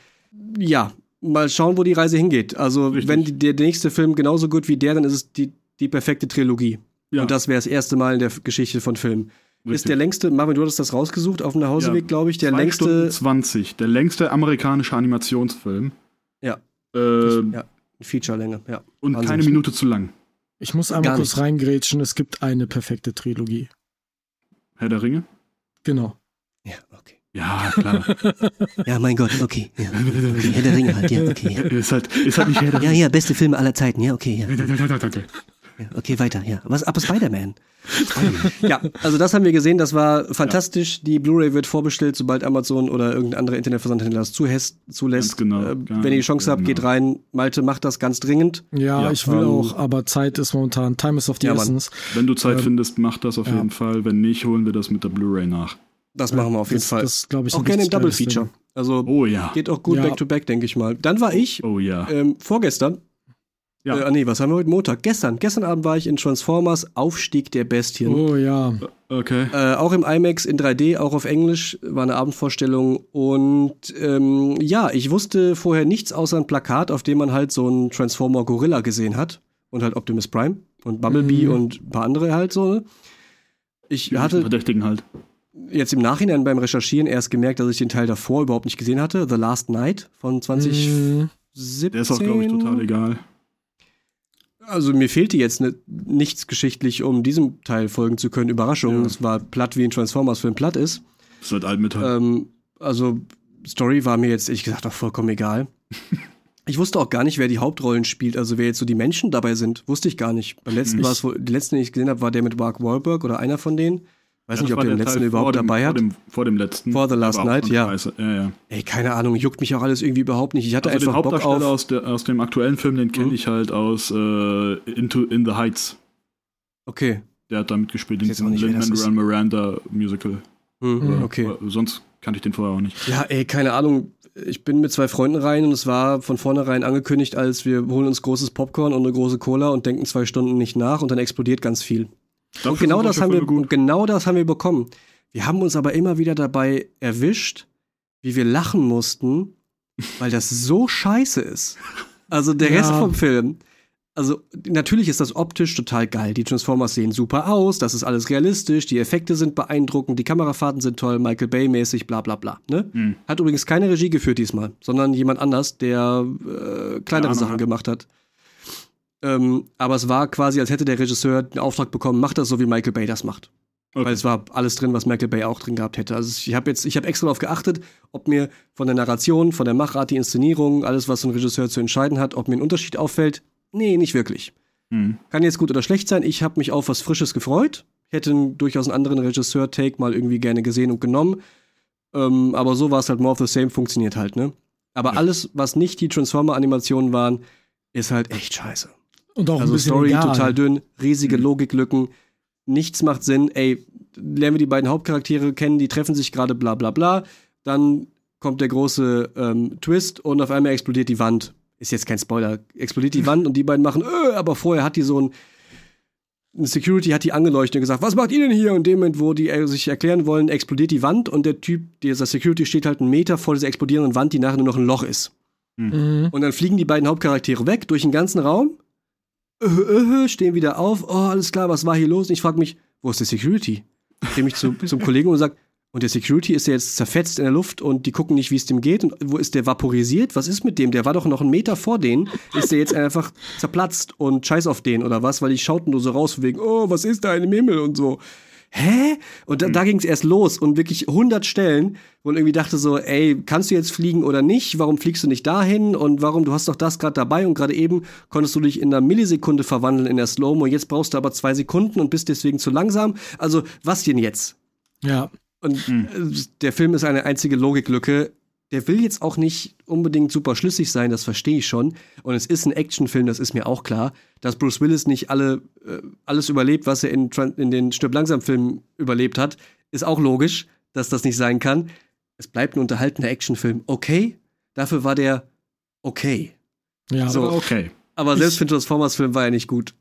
Ja, mal schauen, wo die Reise hingeht. Also, Richtig. wenn die, der nächste Film genauso gut wie der, dann ist es die, die perfekte Trilogie. Ja. Und das wäre das erste Mal in der Geschichte von Filmen. Ist Richtig. der längste, Marvin, du hattest das rausgesucht auf dem Nachhauseweg, Ja. glaube ich, der Zwei längste. Stunden 20. Der längste amerikanische Animationsfilm. Ja. Äh, ja, Featurelänge, ja. und Wahnsinn. keine Minute zu lang. Ich muss einmal Gar kurz nicht. reingrätschen, es gibt eine perfekte Trilogie. Herr der Ringe? Genau. Ja, okay. Ja, klar. <laughs> Ja, mein Gott, okay. Ja. okay. Herr der Ringe halt, ja, okay. Ja. ist, halt, ist halt nicht Herr der ja, ja, beste Filme aller Zeiten, ja, okay. Ja. <laughs> Ja, okay, weiter, ja. Was ab Spider-Man? <laughs> ja, also das haben wir gesehen, das war fantastisch. Die Blu-ray wird vorbestellt, sobald Amazon oder irgendein anderer Internetversandhändler das zulässt. zulässt. Ganz genau, Äh, wenn ihr die Chance habt, genau. geht rein. Malte macht das ganz dringend. Ja, Ja, ich will ähm, auch, aber Zeit ist momentan, Time is of the Ja, essence. Wenn du Zeit Ähm, findest, mach das auf ja. jeden Fall. Wenn nicht, holen wir das mit der Blu-ray nach. Das machen wir auf jeden das, Fall. Das glaube ich auch ein gerne im Double Ding. Feature. Also Oh ja. geht auch gut Ja. back to back, denke ich mal. Dann war ich Oh ja. ähm, vorgestern. Ja. Äh, ah, nee, was haben wir heute? Montag. Gestern. Gestern Abend war ich in Transformers Aufstieg der Bestien. Oh ja. Okay. Äh, auch im IMAX in 3D, auch auf Englisch, war eine Abendvorstellung. Und ähm, ja, ich wusste vorher nichts außer ein Plakat, auf dem man halt so einen Transformer Gorilla gesehen hat. Und halt Optimus Prime und Bumblebee Mhm. und ein paar andere halt so. ne? Ich Die hatte Verdächtigen halt. jetzt im Nachhinein beim Recherchieren erst gemerkt, dass ich den Teil davor überhaupt nicht gesehen hatte. The Last Night von 2017. Mhm. Der ist auch, glaube ich, total egal. Also mir fehlte jetzt ne, nichts geschichtlich, um diesem Teil folgen zu können. Überraschung. Ja. Es war platt, wie ein Transformers-Film platt ist. Das ist halt Altmetall. Ähm, also, Story war mir jetzt, ehrlich gesagt, auch vollkommen egal. <laughs> Ich wusste auch gar nicht, wer die Hauptrollen spielt, also wer jetzt so die Menschen dabei sind. Wusste ich gar nicht. Beim letzten war es die letzten, den ich gesehen habe, war der mit Mark Wahlberg oder einer von denen. Weiß Ja, nicht, ob der den letzten Teil überhaupt vor dem, dabei vor hat. Dem, vor dem letzten. For the Last Night, ja. Ja, ja. Ey, keine Ahnung, juckt mich auch alles irgendwie überhaupt nicht. Ich hatte Also den einfach Bock Hauptdarsteller auf. aus, der, aus dem aktuellen Film, den kenne Mhm. ich halt aus äh, Into In the Heights. Okay. Der hat da mitgespielt in diesem Lin-Manuel Miranda Musical. Hm, Mhm. okay. Sonst kannte ich den vorher auch nicht. Ja, ey, keine Ahnung. Ich bin mit zwei Freunden rein und es war von vornherein angekündigt, als wir holen uns großes Popcorn und eine große Cola und denken zwei Stunden nicht nach und dann explodiert ganz viel. Dafür Und genau das haben wir, gut. und genau das haben wir bekommen. Wir haben uns aber immer wieder dabei erwischt, wie wir lachen mussten, <laughs> weil das so scheiße ist. Also der Ja. Rest vom Film. Also natürlich ist das optisch total geil. Die Transformers sehen super aus, das ist alles realistisch, die Effekte sind beeindruckend, die Kamerafahrten sind toll, Michael Bay mäßig, bla bla bla. Ne? Hm. Hat übrigens keine Regie geführt diesmal, sondern jemand anders, der äh, kleinere Sachen gemacht hat. Ähm, aber es war quasi, als hätte der Regisseur den Auftrag bekommen, mach das so, wie Michael Bay das macht. Okay. Weil es war alles drin, was Michael Bay auch drin gehabt hätte. Also ich habe jetzt, ich habe extra darauf geachtet, ob mir von der Narration, von der Machart, die Inszenierung, alles, was so ein Regisseur zu entscheiden hat, ob mir ein Unterschied auffällt. Nee, nicht wirklich. Hm. Kann jetzt gut oder schlecht sein. Ich habe mich auf was Frisches gefreut. Hätte durchaus einen anderen Regisseur-Take mal irgendwie gerne gesehen und genommen. Ähm, aber so war es halt more of the same, funktioniert halt, ne? Aber Ja. alles, was nicht die Transformer-Animationen waren, ist halt echt scheiße. Und auch ein Also bisschen Story egal. total dünn, riesige Mhm. Logiklücken, nichts macht Sinn. Ey, lernen wir die beiden Hauptcharaktere kennen, die treffen sich gerade, bla bla bla. Dann kommt der große ähm, Twist und auf einmal explodiert die Wand. Ist jetzt kein Spoiler. Explodiert die Wand und die beiden machen, äh, aber vorher hat die so ein ein Security hat die angeleuchtet und gesagt, was macht ihr denn hier? Und in dem Moment, wo die äh, sich erklären wollen, explodiert die Wand und der Typ, dieser Security steht halt einen Meter vor dieser explodierenden Wand, die nachher nur noch ein Loch ist. Mhm. Und dann fliegen die beiden Hauptcharaktere weg durch den ganzen Raum, äh, äh, stehen wieder auf, oh, alles klar, was war hier los? Und ich frage mich, wo ist der Security? Gehe mich zu, <laughs> zum Kollegen und sage, und der Security ist ja jetzt zerfetzt in der Luft und die gucken nicht, wie es dem geht. Und wo ist der vaporisiert? Was ist mit dem? Der war doch noch einen Meter vor denen. Ist der jetzt einfach zerplatzt und scheiß auf den oder was? Weil die schauten nur so raus, wegen, oh, was ist da im Himmel und so. Hä? Und da, da ging es erst los und wirklich 100 Stellen, wo man irgendwie dachte so, ey, kannst du jetzt fliegen oder nicht? Warum fliegst du nicht dahin? Und warum, du hast doch das gerade dabei und gerade eben konntest du dich in einer Millisekunde verwandeln in der Slow-Mo. Jetzt brauchst du aber zwei Sekunden und bist deswegen zu langsam. Also, was denn jetzt? Ja. Und Hm. äh, der Film ist eine einzige Logiklücke. Der will jetzt auch nicht unbedingt super schlüssig sein, das verstehe ich schon. Und es ist ein Actionfilm, das ist mir auch klar. Dass Bruce Willis nicht alle, äh, alles überlebt, was er in, in den Stirb langsam-Filmen überlebt hat, ist auch logisch, dass das nicht sein kann. Es bleibt ein unterhaltender Actionfilm. Okay, dafür war der okay. Ja, So. Aber okay. Aber Ich- selbst für den Transformers-Film war er nicht gut.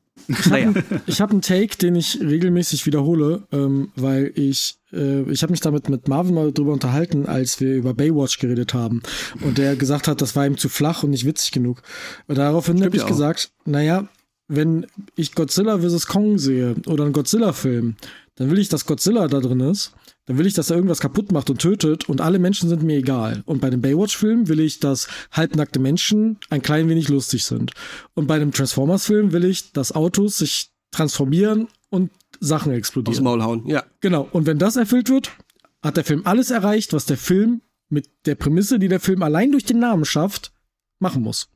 Naja. <laughs> Ich habe einen Take, den ich regelmäßig wiederhole, ähm, weil ich, äh, ich habe mich damit mit Marvin mal drüber unterhalten, als wir über Baywatch geredet haben. Und der gesagt hat, das war ihm zu flach und nicht witzig genug. Und daraufhin habe ich auch. gesagt, naja, wenn ich Godzilla vs. Kong sehe oder einen Godzilla-Film, dann will ich, dass Godzilla da drin ist. Dann will ich, dass er irgendwas kaputt macht und tötet und alle Menschen sind mir egal. Und bei dem Baywatch-Film will ich, dass halbnackte Menschen ein klein wenig lustig sind. Und bei dem Transformers-Film will ich, dass Autos sich transformieren und Sachen Aus explodieren. dem Maul hauen. Ja. Genau. Und wenn das erfüllt wird, hat der Film alles erreicht, was der Film mit der Prämisse, die der Film allein durch den Namen schafft, machen muss.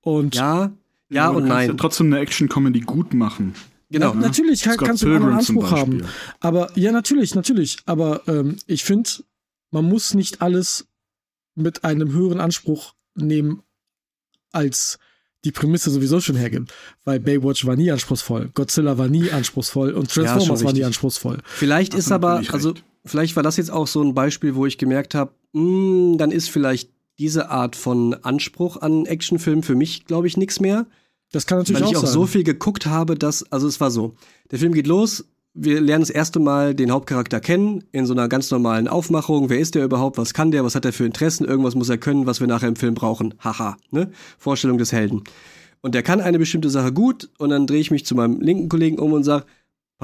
Und Ja, Ja Aber und nein. Ja trotzdem eine Action-Comedy gut machen. Genau. Na, natürlich kann, kannst du einen anderen Anspruch haben. Aber ja, natürlich, natürlich. Aber ähm, ich finde, man muss nicht alles mit einem höheren Anspruch nehmen, als die Prämisse sowieso schon hergibt. Weil Baywatch war nie anspruchsvoll, Godzilla war nie anspruchsvoll und Transformers war nie anspruchsvoll. Vielleicht Hast ist aber, also recht. vielleicht war das jetzt auch so ein Beispiel, wo ich gemerkt habe, dann ist vielleicht diese Art von Anspruch an Actionfilm für mich, glaube ich, nichts mehr. Das kann natürlich weil ich auch auch sein. so viel geguckt habe, dass, also es war so, der Film geht los, wir lernen das erste Mal den Hauptcharakter kennen, in so einer ganz normalen Aufmachung. Wer ist der überhaupt? Was kann der? Was hat er für Interessen? Irgendwas muss er können, was wir nachher im Film brauchen. Haha, ne? Vorstellung des Helden. Und der kann eine bestimmte Sache gut und dann drehe ich mich zu meinem linken Kollegen um und sage,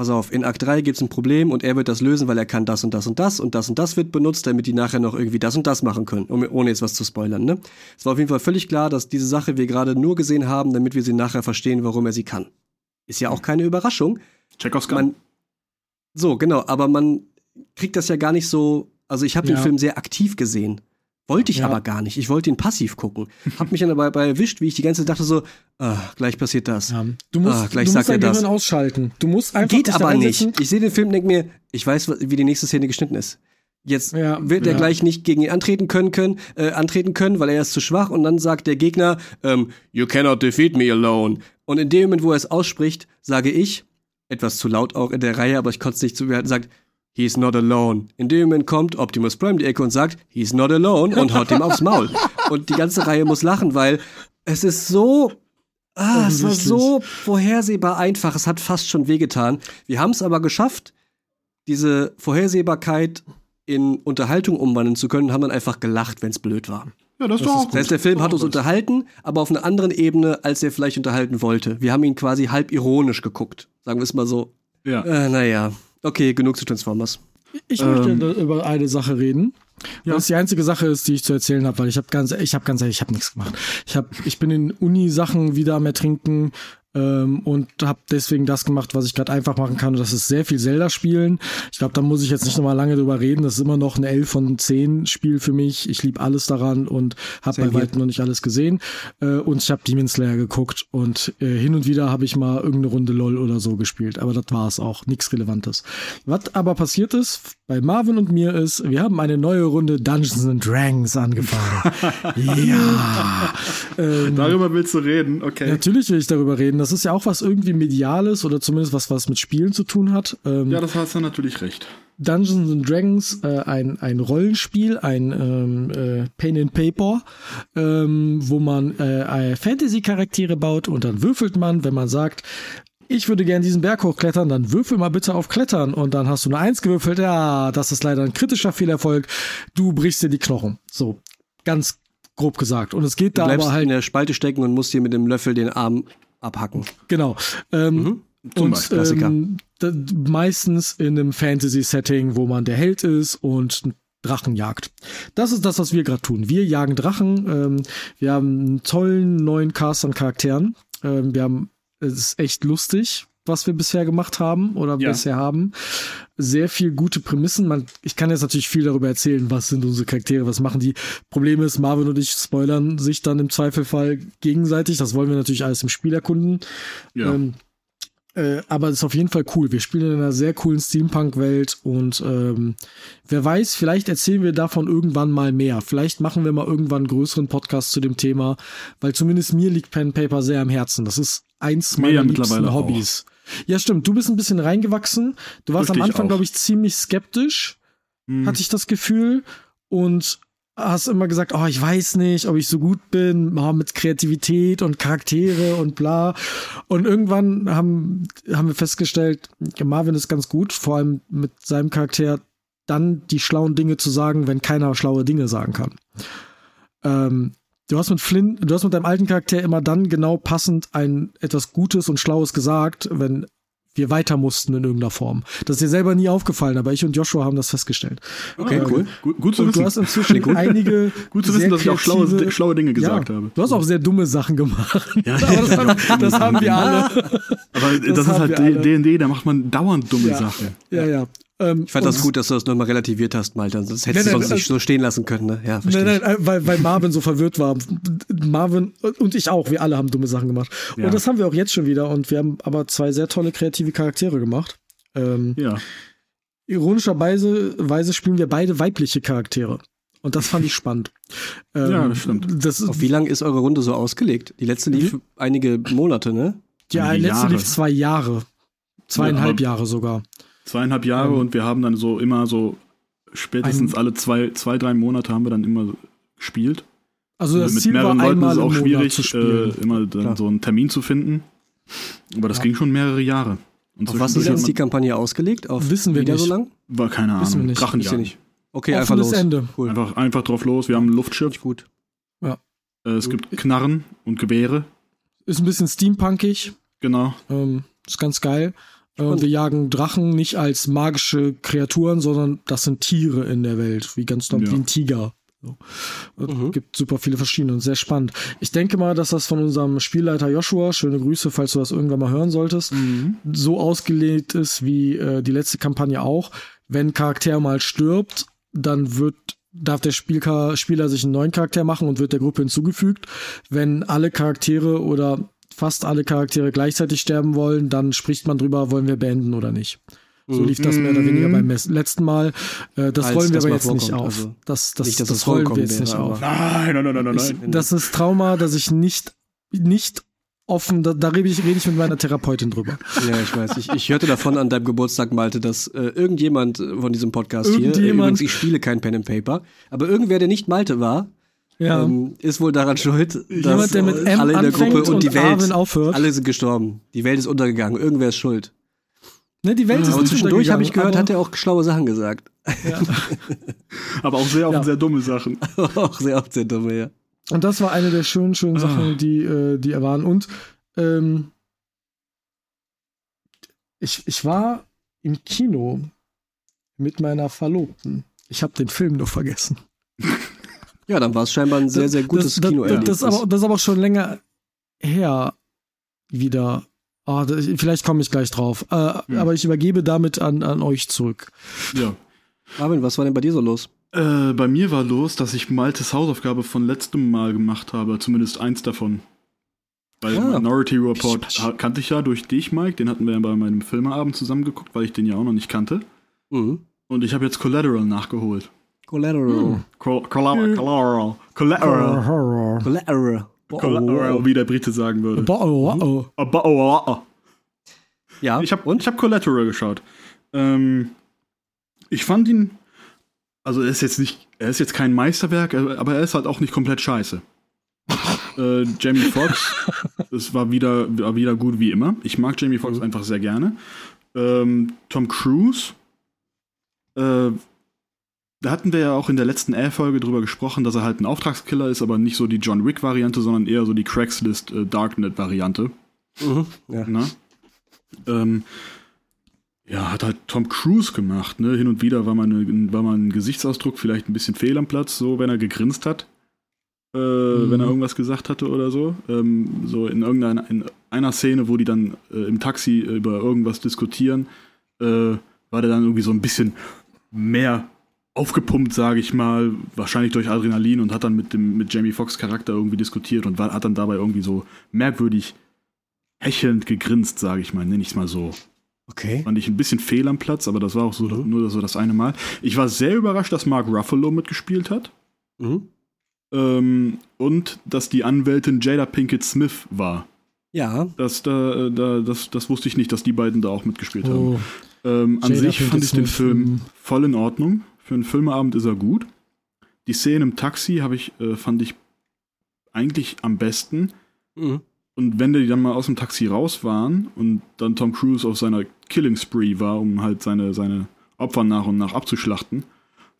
pass auf, in Akt 3 gibt's ein Problem und er wird das lösen, weil er kann das und das und das und das und das wird benutzt, damit die nachher noch irgendwie das und das machen können, um, ohne jetzt was zu spoilern. Ne? Es war auf jeden Fall völlig klar, dass diese Sache wir gerade nur gesehen haben, damit wir sie nachher verstehen, warum er sie kann. Ist ja auch keine Überraschung. Check aus Gun. Man, so, genau, aber man kriegt das ja gar nicht so. Also ich habe den Ja. Film sehr aktiv gesehen. Wollte ich Ja. aber gar nicht. Ich wollte ihn passiv gucken. Hab mich dann dabei dabei erwischt, wie ich die ganze Zeit dachte so, ah, gleich passiert das. Ja. Du musst, Ah, gleich du sagt musst dein das. Gehirn ausschalten. Du musst einfach Geht aber nicht. Ich sehe den Film und denke mir, ich weiß, wie die nächste Szene geschnitten ist. Jetzt Ja, wird er ja. gleich nicht gegen ihn antreten können, können äh, antreten können, weil er ist zu schwach und dann sagt der Gegner, ähm, you cannot defeat me alone. Und in dem Moment, wo er es ausspricht, sage ich, etwas zu laut auch in der Reihe, aber ich konnte es nicht zuwerten, sagt, he's not alone. In dem Moment kommt Optimus Prime die Ecke und sagt, he's not alone und haut ihm aufs Maul. Und die ganze Reihe muss lachen, weil es ist so Ah, es war so vorhersehbar einfach. Es hat fast schon wehgetan. Wir haben es aber geschafft, diese Vorhersehbarkeit in Unterhaltung umwandeln zu können und haben dann einfach gelacht, wenn es blöd war. ja, das ist doch auch Das heißt, der Film hat uns Das- unterhalten, aber auf einer anderen Ebene, als er vielleicht unterhalten wollte. Wir haben ihn quasi halb ironisch geguckt. Sagen wir es mal so. Ja. Äh, naja. Okay, genug zu Transformers. Ich Ähm. möchte über eine Sache reden. Ja. Was die einzige Sache ist, die ich zu erzählen habe, weil ich habe ganz, ich habe ganz ehrlich, ich habe nichts gemacht. Ich habe, ich bin in Uni-Sachen wieder am Ertrinken ähm, und habe deswegen das gemacht, was ich gerade einfach machen kann. Und das ist sehr viel Zelda spielen. Ich glaube, da muss ich jetzt nicht nochmal lange drüber reden. Das ist immer noch ein 11 von 10 Spiel für mich. Ich liebe alles daran und habe bei weitem noch nicht alles gesehen. Äh, und ich habe Demon Slayer geguckt und äh, hin und wieder habe ich mal irgendeine Runde LOL oder so gespielt. Aber das war es auch. Nichts Relevantes. Was aber passiert ist bei Marvin und mir ist, wir haben eine neue Runde Dungeons and Dragons angefangen. <laughs> ja. Ähm, Darüber willst du reden, okay. Natürlich will ich darüber reden. Das ist ja auch was irgendwie Mediales oder zumindest was, was mit Spielen zu tun hat. Ähm, Ja, das hast du natürlich recht. Dungeons and Dragons, äh, ein, ein Rollenspiel, ein ähm, äh, Pen and Paper, ähm, wo man äh, äh, Fantasy-Charaktere baut und dann würfelt man, wenn man sagt, ich würde gerne diesen Berg hochklettern, dann würfel mal bitte auf Klettern und dann hast du eine Eins gewürfelt. Ja, das ist leider ein kritischer Fehlerfolg. Du brichst dir die Knochen. So, ganz grob gesagt. Und es geht Du da aber halt in der Spalte stecken und musst dir mit dem Löffel den Arm abhacken. Genau. Ähm, Zum und. Klassiker. ähm, meistens in einem Fantasy-Setting, wo man der Held ist und Drachen jagt. Das ist das, was wir gerade tun. Wir jagen Drachen. Ähm, wir haben einen tollen neuen Cast an Charakteren. Ähm, wir haben, es ist echt lustig, was wir bisher gemacht haben oder Ja. bisher haben. Sehr viel gute Prämissen. Man, ich kann jetzt natürlich viel darüber erzählen, was sind unsere Charaktere, was machen die. Problem ist, Marvin und ich spoilern sich dann im Zweifelfall gegenseitig. Das wollen wir natürlich alles im Spiel erkunden. Ja. Ähm, äh, aber es ist auf jeden Fall cool. Wir spielen in einer sehr coolen Steampunk-Welt und ähm, wer weiß, vielleicht erzählen wir davon irgendwann mal mehr. Vielleicht machen wir mal irgendwann einen größeren Podcast zu dem Thema, weil zumindest mir liegt Pen Paper sehr am Herzen. Das ist eins meiner ja liebsten mittlerweile auch. Hobbys. Ja, stimmt. Du bist ein bisschen reingewachsen. Du warst Dürfte am Anfang, glaube ich, ziemlich skeptisch Hm. hatte ich das Gefühl. Und hast immer gesagt, oh, ich weiß nicht, ob ich so gut bin, oh, mit Kreativität und Charaktere und bla. Und irgendwann haben, haben wir festgestellt, Marvin ist ganz gut, vor allem mit seinem Charakter, dann die schlauen Dinge zu sagen, wenn keiner schlaue Dinge sagen kann. Ähm, du hast mit Flynn, du hast mit deinem alten Charakter immer dann genau passend ein etwas Gutes und Schlaues gesagt, wenn wir weiter mussten in irgendeiner Form. Das ist dir selber nie aufgefallen, aber ich und Joshua haben das festgestellt. Okay, Ah, cool. Gut, gut zu Und du wissen. hast inzwischen <laughs> einige <laughs> Gut zu wissen, dass ich auch schlaue, schlaue Dinge gesagt ja, habe. Du hast auch sehr dumme Sachen gemacht. Ja, <laughs> das, haben, das haben wir alle. Aber das, ist haben halt. D&D, da macht man dauernd dumme Ja. Sachen. Ja, ja. Ähm, Ich fand das gut, dass du das nochmal relativiert hast, Malte. Sonst hättest Nein, du nein, sonst nicht also- so stehen lassen können. Ne? Ja, verstehe Nein, nein, äh, weil, weil Marvin so verwirrt war. Marvin und ich auch, wir alle haben dumme Sachen gemacht. Ja. Und das haben wir auch jetzt schon wieder. Und wir haben aber zwei sehr tolle kreative Charaktere gemacht. Ähm, Ja. ironischerweise Weise spielen wir beide weibliche Charaktere. Und das fand ich spannend. <laughs> Ähm, Ja, das stimmt. Das ist, Auf wie lange ist eure Runde so ausgelegt? Die letzte lief einige Monate, ne? ja, einige letzte Jahre. lief zwei Jahre. Zweieinhalb Ja, Jahre sogar. Zweieinhalb Jahre Ähm. und wir haben dann so immer so spätestens Ein- alle zwei, zwei, drei Monate haben wir dann immer gespielt. Also das Mit Ziel war mehreren Leuten einmal ist es auch schwierig, äh, immer dann Klar. so einen Termin zu finden. Aber das Ja. ging schon mehrere Jahre. Und Auf was ist jetzt die Kampagne ausgelegt? Auf Wissen wir wieder nicht. so lang? war keine Wissen wir Ahnung. nicht. Drachenjagd. Nicht. Okay, einfach los. Ende. Cool. Einfach, einfach drauf los. Wir haben ein Luftschiff. Richtig gut. Äh, es gibt Knarren und Gewehre. Ist ein bisschen steampunkig. Genau. Ähm, ist ganz geil. Und- wir jagen Drachen nicht als magische Kreaturen, sondern das sind Tiere in der Welt, wie ganz normal Ja. wie ein Tiger. So. Es Mhm. gibt super viele verschiedene und sehr spannend. Ich denke mal, dass das von unserem Spielleiter Joshua, schöne Grüße, falls du das irgendwann mal hören solltest, so ausgelegt ist wie äh, die letzte Kampagne auch. Wenn Charakter mal stirbt, dann wird darf der Spielka Spieler sich einen neuen Charakter machen und wird der Gruppe hinzugefügt. Wenn alle Charaktere oder fast alle Charaktere gleichzeitig sterben wollen, dann spricht man drüber, wollen wir beenden oder nicht. So lief das mehr oder weniger beim mes- letzten Mal. Äh, das Als rollen wir aber jetzt nicht vorkommt, auf. also das, das, nicht, das, das rollen wir jetzt nicht wäre, auf. Nein, nein, nein, nein, nein, Ich, das ist Trauma, dass ich nicht, nicht offen, da, da rede ich, rede ich mit meiner Therapeutin drüber. Ja, ich weiß. Ich, ich hörte davon an deinem Geburtstag, Malte, dass äh, irgendjemand von diesem Podcast hier, äh, übrigens, ich spiele kein Pen and Paper, aber irgendwer, der nicht Malte war, Ja. ähm, ist wohl daran schuld, dass Jemand, der mit M alle in der Gruppe und, und die Welt, aufhört. alle sind gestorben. Die Welt ist untergegangen. Irgendwer ist schuld. Ne, die Welt ist Aber zwischendurch habe ich gehört, hat er auch schlaue Sachen gesagt. <laughs> Aber auch sehr oft Ja. sehr dumme Sachen. <laughs> auch sehr oft sehr dumme, ja. Und das war eine der schönen, schönen Ah. Sachen, die, äh, die er waren. Und ähm, ich, ich war im Kino mit meiner Verlobten. Ich habe den Film nur vergessen. <laughs> Ja, dann war es scheinbar ein sehr, sehr gutes das, das, Kinoerlebnis. das, ist aber, das ist aber schon länger her wieder. Ah, das, vielleicht komme ich gleich drauf. Äh, Aber ich übergebe damit an, an euch zurück. Ja. Marvin, was war denn bei dir so los? Äh, bei mir war los, dass ich Maltes Hausaufgabe von letztem Mal gemacht habe, zumindest eins davon. Weil Ah. Minority Report ha- kannte ich ja durch dich, Mike, den hatten wir ja bei meinem Filmeabend zusammengeguckt, weil ich den ja auch noch nicht kannte. Mhm. Und ich habe jetzt Collateral nachgeholt. Collateral. Col Collateral. Collateral. Collateral. Horror. Collateral. Collateral, wie der Brite sagen würde. Oh, oh. Oh, oh, oh, oh. Ja, Ich habe ich hab Collateral geschaut. Ähm, ich fand ihn, also er ist jetzt nicht, er ist jetzt kein Meisterwerk, äh, aber er ist halt auch nicht komplett scheiße. äh, Jamie Foxx, <laughs> es war wieder, war wieder gut wie immer. Ich mag Jamie Foxx einfach sehr gerne. Ähm, Tom Cruise, äh, da hatten wir ja auch in der letzten Air-Folge drüber gesprochen, dass er halt ein Auftragskiller ist, aber nicht so die John Wick-Variante, sondern eher so die Craigslist äh, Darknet-Variante. Mhm. ja. Ne? Ähm, ja, hat halt Tom Cruise gemacht, ne? Hin und wieder war mal, war mal ein Gesichtsausdruck vielleicht ein bisschen fehl am Platz, so wenn er gegrinst hat. Äh, Wenn er irgendwas gesagt hatte oder so. Ähm, so in irgendeiner in einer Szene, wo die dann äh, im Taxi über irgendwas diskutieren, äh, war der dann irgendwie so ein bisschen mehr aufgepumpt, sage ich mal, wahrscheinlich durch Adrenalin und hat dann mit dem mit Jamie Foxx Charakter irgendwie diskutiert und war, hat dann dabei irgendwie so merkwürdig hechelnd gegrinst, sage ich mal, nenne ich es mal so. Okay. Fand ich ein bisschen fehl am Platz, aber das war auch so nur so das eine Mal. Ich war sehr überrascht, dass Mark Ruffalo mitgespielt hat Mhm. ähm, und dass die Anwältin Jada Pinkett Smith war. Ja, Das, da, da, das, das wusste ich nicht, dass die beiden da auch mitgespielt haben. Oh. Ähm, an Jada sich fand Pinkett ich den Film mhm. voll in Ordnung. Für einen Filmeabend ist er gut. Die Szene im Taxi habe ich, äh, fand ich eigentlich am besten. mhm. Und wenn die dann mal aus dem Taxi raus waren und dann Tom Cruise auf seiner Killing Spree war, um halt seine, seine Opfer nach und nach abzuschlachten,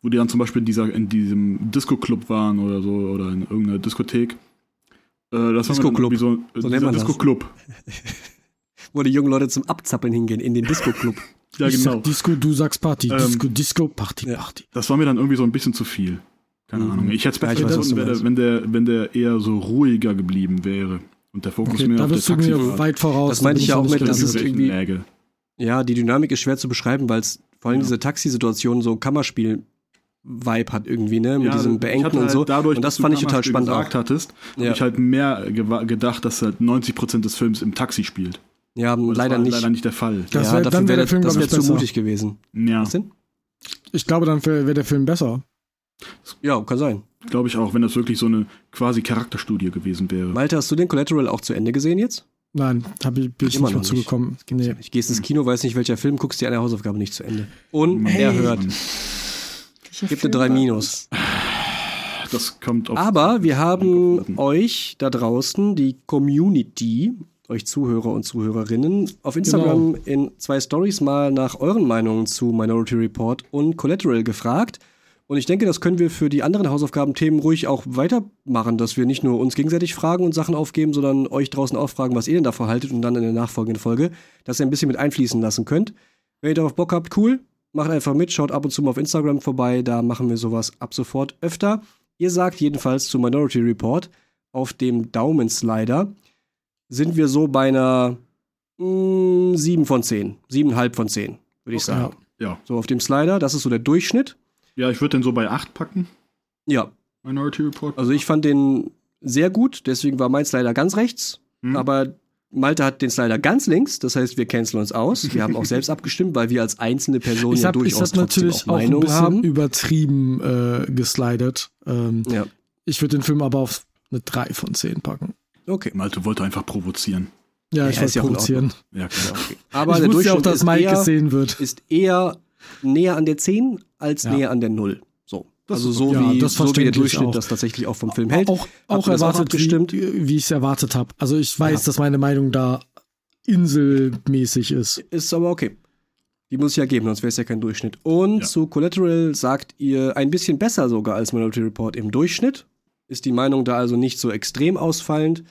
wo die dann zum Beispiel in, dieser, in diesem Disco-Club waren oder so oder in irgendeiner Diskothek. Äh, das Disco-Club. So, äh, So. Disco-Club. <laughs> wo die jungen Leute zum Abzappeln hingehen in den Disco-Club. Ja, ich genau. sag Disco, du sagst Party. Ähm, Disco, Disco, Party, ja. Party. Das war mir dann irgendwie so ein bisschen zu viel. Keine Mhm. Ahnung. Ich hätte es Ja, besser was gefunden, wenn der, wenn, der, wenn der eher so ruhiger geblieben wäre. Und der Fokus Okay, mehr da auf der bist du mir weit voraus. Das meinte ich ja auch mit, das ist irgendwie- Läge. Ja, die Dynamik ist schwer zu beschreiben, weil es vor allem Ja. diese Taxisituation so Kammerspiel Vibe hat irgendwie, ne? Mit Ja, diesem Beengten hatte und halt so. Dadurch, und das dass du fand ich total spannend gesagt auch. hattest, Ja. habe ich halt mehr gedacht, dass halt 90% des Films im Taxi spielt. Ja, Und das leider war nicht. leider nicht der Fall. Das ja, wär- dafür dann wär wäre der Film, das wär zu besser. mutig gewesen. Ja, Was denn? Ich glaube, dann wäre der Film besser. Ja, kann sein. glaube ich auch, wenn das wirklich so eine quasi Charakterstudie gewesen wäre. Malte, hast du den Collateral auch zu Ende gesehen jetzt? Nein, hab ich, bin ich Immer nicht mehr zugekommen. Nee. Ich gehst ins Kino, weiß nicht welcher Film, guckst dir eine Hausaufgabe nicht zu Ende. Unerhört. Gibt eine 3 Minus. Das kommt auf Aber wir haben euch da draußen, die Community, euch Zuhörer und Zuhörerinnen, auf Instagram in zwei Stories mal nach euren Meinungen zu Minority Report und Collateral gefragt. Und ich denke, das können wir für die anderen Hausaufgabenthemen ruhig auch weitermachen, dass wir nicht nur uns gegenseitig fragen und Sachen aufgeben, sondern euch draußen auch fragen, was ihr denn davon haltet und dann in der nachfolgenden Folge, dass ihr ein bisschen mit einfließen lassen könnt. Wenn ihr darauf Bock habt, cool, macht einfach mit, schaut ab und zu mal auf Instagram vorbei, da machen wir sowas ab sofort öfter. Ihr sagt jedenfalls zu Minority Report, auf dem Daumenslider sind wir so bei einer mh, 7 von 10, 7,5 von 10, würde ich sagen. Ja. So auf dem Slider, das ist so der Durchschnitt. ja, ich würde den so bei 8 packen, Ja, Minority Report. also ich fand den sehr gut, deswegen war mein Slider ganz rechts, Hm. aber Malte hat den Slider ganz links, das heißt, wir canceln uns aus. Wir haben auch selbst <laughs> abgestimmt, weil wir als einzelne Person Ich ja habe ich durchaus hab trotzdem natürlich auch auch ein Meinung bisschen haben. übertrieben äh, geslidet. Ähm, Ja, Ich würde den Film aber auf eine 3 von 10 packen. Okay. Malte wollte einfach provozieren. Ja, ich wollte ja auch in provozieren. Ja, klar. Aber ich der wusste ja auch, Durchschnitt dass ist Mike eher, es sehen wird. ist eher näher an der 10 als Ja. näher an der 0. So. Das also ist so, okay. Ja, wie, das so wie der Durchschnitt auch. das tatsächlich auch vom Film hält. Auch, auch erwartet, abgestimmt? wie, wie ich es erwartet habe. Also ich weiß, Ja. dass meine Meinung da inselmäßig ist. Ist aber okay. Die muss es ja geben, sonst wäre es ja kein Durchschnitt. Und Ja. zu Collateral sagt ihr ein bisschen besser sogar als Minority Report im Durchschnitt. Ist die Meinung da also nicht so extrem ausfallend,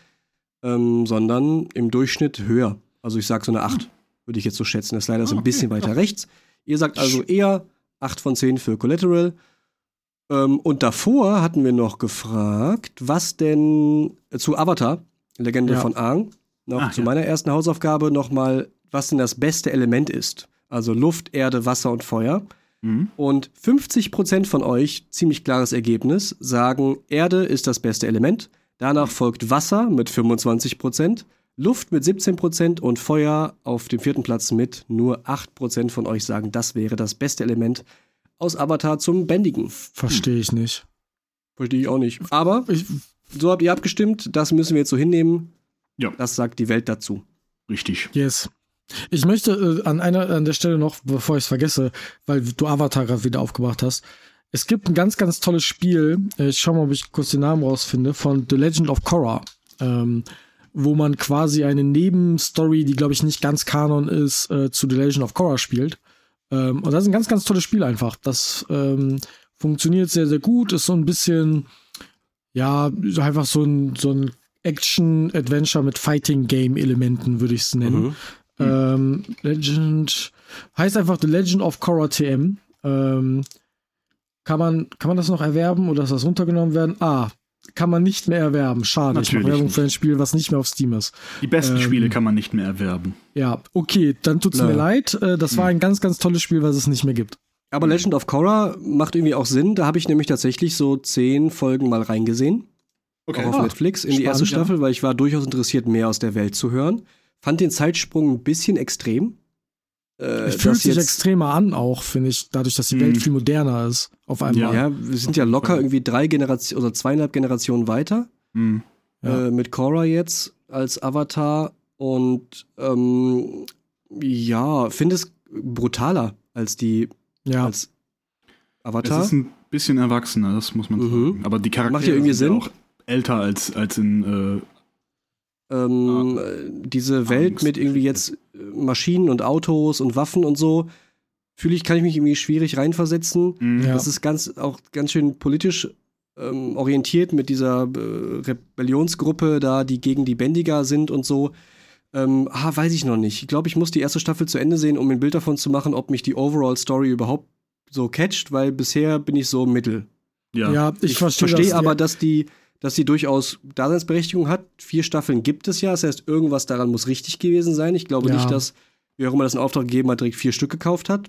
ähm, sondern im Durchschnitt höher. Also ich sage so eine 8, würde ich jetzt so schätzen. Das ist leider so ein bisschen weiter rechts. Ihr sagt also eher 8 von 10 für Collateral. Ähm, und davor hatten wir noch gefragt, was denn äh, zu Avatar, Legende Ja. von Aang, noch Ah, zu ja. meiner ersten Hausaufgabe nochmal, was denn das beste Element ist. Also Luft, Erde, Wasser und Feuer. Mhm. Und 50% von euch, ziemlich klares Ergebnis, sagen, Erde ist das beste Element. Danach folgt Wasser mit 25%, Luft mit 17% und Feuer auf dem vierten Platz mit nur 8% von euch sagen, das wäre das beste Element aus Avatar zum Bändigen. Verstehe ich nicht. Verstehe ich auch nicht. Aber Ich, so habt ihr abgestimmt, das müssen wir jetzt so hinnehmen. Ja. Das sagt die Welt dazu. Richtig. yes. Ich möchte äh, an einer an der Stelle noch, bevor ich es vergesse, weil du Avatar gerade wieder aufgebracht hast. Es gibt ein ganz, ganz tolles Spiel. äh, Ich schau mal, ob ich kurz den Namen rausfinde, von The Legend of Korra. Ähm, wo man quasi eine Nebenstory, die glaube ich nicht ganz Kanon ist, äh, zu The Legend of Korra spielt. Ähm, und das ist ein ganz, ganz tolles Spiel einfach. Das ähm, funktioniert sehr, sehr gut. Ist so ein bisschen, ja, einfach so ein, so ein Action-Adventure mit Fighting-Game-Elementen, würde ich es nennen. Mhm. Ähm, Legend heißt einfach The Legend of Korra TM. Ähm, kann man, kann man das noch erwerben oder ist das runtergenommen werden? Ah, kann man nicht mehr erwerben. Schade. ich Natürlich mache Werbung nicht. für ein Spiel, was nicht mehr auf Steam ist. Die besten Ähm, Spiele kann man nicht mehr erwerben. Ja, okay, dann tut's Na. mir leid. Äh, das Hm. war ein ganz, ganz tolles Spiel, was es nicht mehr gibt. Aber Legend of Korra macht irgendwie auch Sinn. Da habe ich nämlich tatsächlich so zehn Folgen mal reingesehen. Okay. Auch auf Ah, Netflix in die spannend, erste ja. Staffel, weil ich war durchaus interessiert, mehr aus der Welt zu hören. Fand den Zeitsprung ein bisschen extrem. Äh, Es fühlt sich jetzt- extremer an, auch, finde ich, dadurch, dass die. Welt viel moderner ist. Auf einmal. Ja, wir sind ja locker irgendwie drei Generationen oder zweieinhalb Generationen weiter. Mhm. Ja. Äh, mit Korra jetzt als Avatar. Und ähm, ja, finde es brutaler als die ja. als Es Avatar. ist ein bisschen erwachsener, das muss man Mhm. sagen. Aber die Charaktere Macht ja irgendwie sind Sinn. auch älter als, als in ähm, Ah. diese Welt Angst. mit irgendwie jetzt äh, Maschinen und Autos und Waffen und so, fühle ich, kann ich mich irgendwie schwierig reinversetzen. Ja. Das ist ganz auch ganz schön politisch ähm, orientiert mit dieser äh, Rebellionsgruppe da, die gegen die Bändiger sind und so. Ähm, ah, weiß ich noch nicht. Ich glaube, ich muss die erste Staffel zu Ende sehen, um ein Bild davon zu machen, ob mich die Overall Story überhaupt so catcht, weil bisher bin ich so mittel. ja. ja, ich, Ich verstehe das. aber, dass die, dass die durchaus Daseinsberechtigung hat. Vier Staffeln gibt es ja. Das heißt, irgendwas daran muss richtig gewesen sein. Ich glaube Ja. nicht, dass wer auch immer das in Auftrag gegeben hat, direkt vier Stück gekauft hat.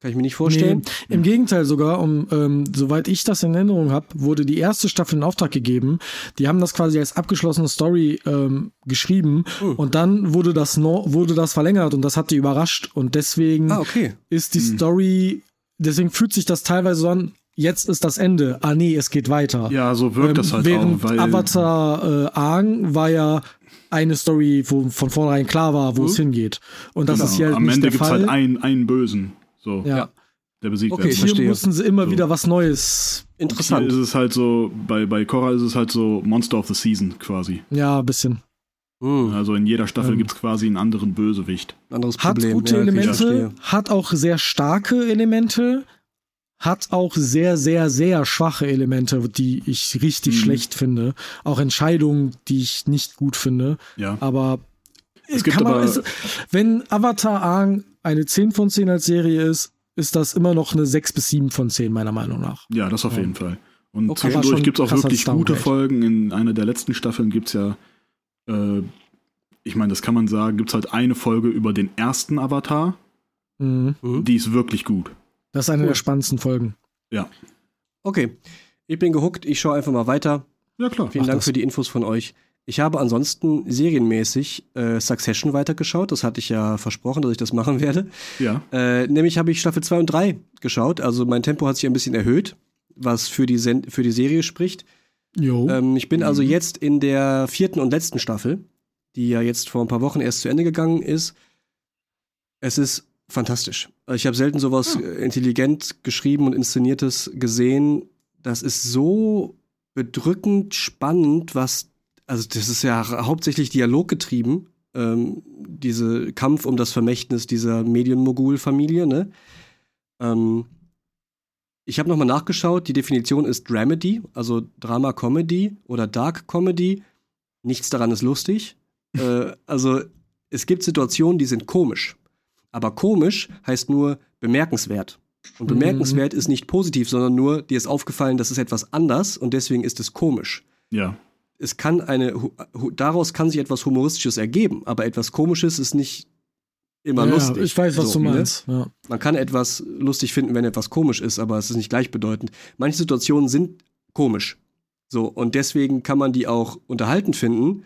Kann ich mir nicht vorstellen. Nee, Im Gegenteil sogar, um ähm, soweit ich das in Erinnerung habe, wurde die erste Staffel in Auftrag gegeben. Die haben das quasi als abgeschlossene Story ähm, geschrieben Hm. und dann wurde das no wurde das verlängert und das hat die überrascht und deswegen Ah, okay. ist die Story, deswegen fühlt sich das teilweise so an. Jetzt ist das Ende. Ah nee, es geht weiter. Ja, so wirkt das halt Ähm, während auch, weil Avatar äh, Aang war ja eine Story, wo von vornherein klar war, wo es hingeht. Und das genau, ist hier halt am nicht Ende gibt's Fall. halt einen, einen Bösen. So, ja. Ja. der besiegt Okay, muss. Hier verstehe. mussten sie immer So. wieder was Neues. Hier Interessant. ist es halt so, bei, bei Korra ist es halt so Monster of the Season quasi. Ja, ein bisschen. Hm, Also in jeder Staffel Ähm. gibt's quasi einen anderen Bösewicht. anderes Hat Problem. gute Ja, Elemente, hat auch sehr starke Elemente, hat auch sehr, sehr, sehr schwache Elemente, die ich richtig Mhm. schlecht finde. Auch Entscheidungen, die ich nicht gut finde. Ja. Aber Es gibt kann man, aber- ist, wenn Avatar Aang eine 10 von 10 als Serie ist, ist das immer noch eine 6 bis 7 von 10, meiner Meinung nach. Ja, das auf Ja. jeden Fall. Und Okay. Zwischendurch schon gibt's auch wirklich gute. Folgen. In einer der letzten Staffeln gibt's ja, äh, ich meine, das kann man sagen, gibt's halt eine Folge über den ersten Avatar. Mhm. Mhm. Die ist wirklich gut. Das ist eine Cool. der spannendsten Folgen. Ja. Okay, ich bin gehuckt. Ich schaue einfach mal weiter. Ja, klar. Vielen Mach Dank das. für die Infos von euch. Ich habe ansonsten serienmäßig äh, Succession weitergeschaut. Das hatte ich ja versprochen, dass ich das machen werde. Ja. Äh, nämlich habe ich Staffel 2 und 3 geschaut. Also mein Tempo hat sich ein bisschen erhöht, was für die, Sen für die Serie spricht. Jo. Ähm, ich bin also Mhm. jetzt in der vierten und letzten Staffel, die ja jetzt vor ein paar Wochen erst zu Ende gegangen ist. Es ist fantastisch. Also Ich habe selten sowas äh, intelligent geschrieben und inszeniertes gesehen. Das ist so bedrückend spannend, was, also das ist ja hau- hauptsächlich dialoggetrieben, ähm, diese Kampf um das Vermächtnis dieser Medienmogul-Familie, ne? Ähm, ich habe nochmal nachgeschaut, die Definition ist Dramedy, also Drama-Comedy oder Dark-Comedy. Nichts daran ist lustig. <laughs> äh, also es gibt Situationen, die sind komisch. Aber komisch heißt nur bemerkenswert. Und Mhm. bemerkenswert ist nicht positiv, sondern nur, dir ist aufgefallen, das ist etwas anders und deswegen ist es komisch. Ja. Es kann eine, daraus kann sich etwas Humoristisches ergeben, aber etwas Komisches ist nicht immer ja, lustig. ich weiß, was So, du ne? meinst. Ja. Man kann etwas lustig finden, wenn etwas komisch ist, aber es ist nicht gleichbedeutend. Manche Situationen sind komisch. So, und deswegen kann man die auch unterhalten finden.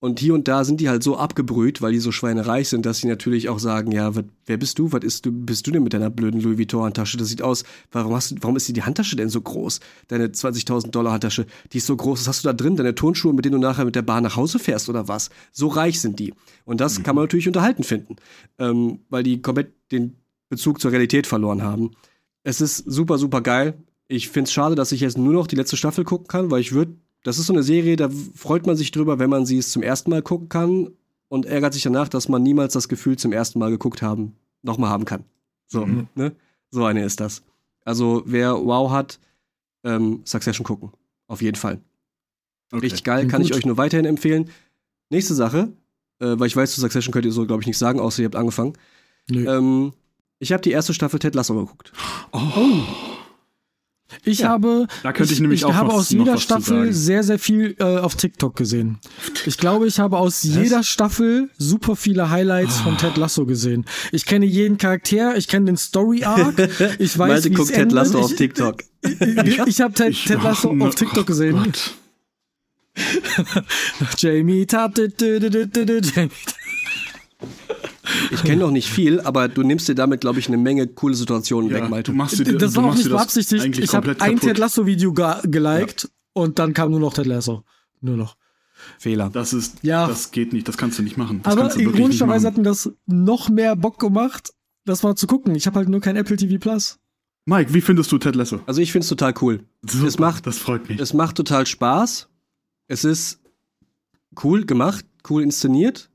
Und hier und da sind die halt so abgebrüht, weil die so schweinereich sind, dass sie natürlich auch sagen, ja, wat, wer bist du? Was ist du, bist du denn mit deiner blöden Louis Vuitton Handtasche? Das sieht aus, warum hast du, warum ist die, Handtasche denn so groß? Deine 20.000 Dollar Handtasche, die ist so groß, was hast du da drin? Deine Turnschuhe, mit denen du nachher mit der Bahn nach Hause fährst oder was? So reich sind die. Und das kann man natürlich unterhalten finden, ähm, weil die komplett den Bezug zur Realität verloren haben. Es ist super, super geil. Ich finde es schade, dass ich jetzt nur noch die letzte Staffel gucken kann, weil ich würde, das ist so eine Serie, da freut man sich drüber, wenn man sie es zum ersten Mal gucken kann und ärgert sich danach, dass man niemals das Gefühl zum ersten Mal geguckt haben, nochmal haben kann. So, Mhm. ne? So eine ist das. Also, wer Wow hat, ähm, Succession gucken. Auf jeden Fall. Okay. Richtig geil, kann ich euch nur weiterhin empfehlen. Nächste Sache, äh, weil ich weiß, zu Succession könnt ihr so, glaube ich, nicht sagen, außer ihr habt angefangen. Nö. Ähm, ich habe die erste Staffel Ted Lasso geguckt. Ich Ja. habe, Da könnte ich ich, nämlich ich auch habe was- aus jeder was Staffel sehr, sehr viel äh, auf TikTok gesehen. Ich glaube, ich habe aus jeder Staffel super viele Highlights von Ted Lasso gesehen. Ich kenne jeden Charakter, ich kenne den Story Arc, <laughs> ich weiß, Malte guckt Ted endet. Lasso auf ich, TikTok. Ich, ich habe Ted, Ich- Ted Lasso oh, auf TikTok gesehen. Gott. <laughs> Jamie Tat, dü- dü- Ich kenne noch nicht viel, aber du nimmst dir damit, glaube ich, eine Menge coole Situationen Ja, weg, Malte. du machst dir, Das du war auch nicht beabsichtigt. Ich habe ein. Ted Lasso Video ge geliked und dann kam nur noch Ted Lasso. Nur noch. Fehler. Das ist, Ja. das geht nicht, das kannst du nicht machen. Das Aber ironischerweise hat mir das noch mehr Bock gemacht, das mal zu gucken. Ich habe halt nur kein Apple TV Plus. Mike, wie findest du Ted Lasso? Also ich finde es total cool. Super, Es macht- das freut mich. Es macht total Spaß. Es ist cool gemacht, cool inszeniert.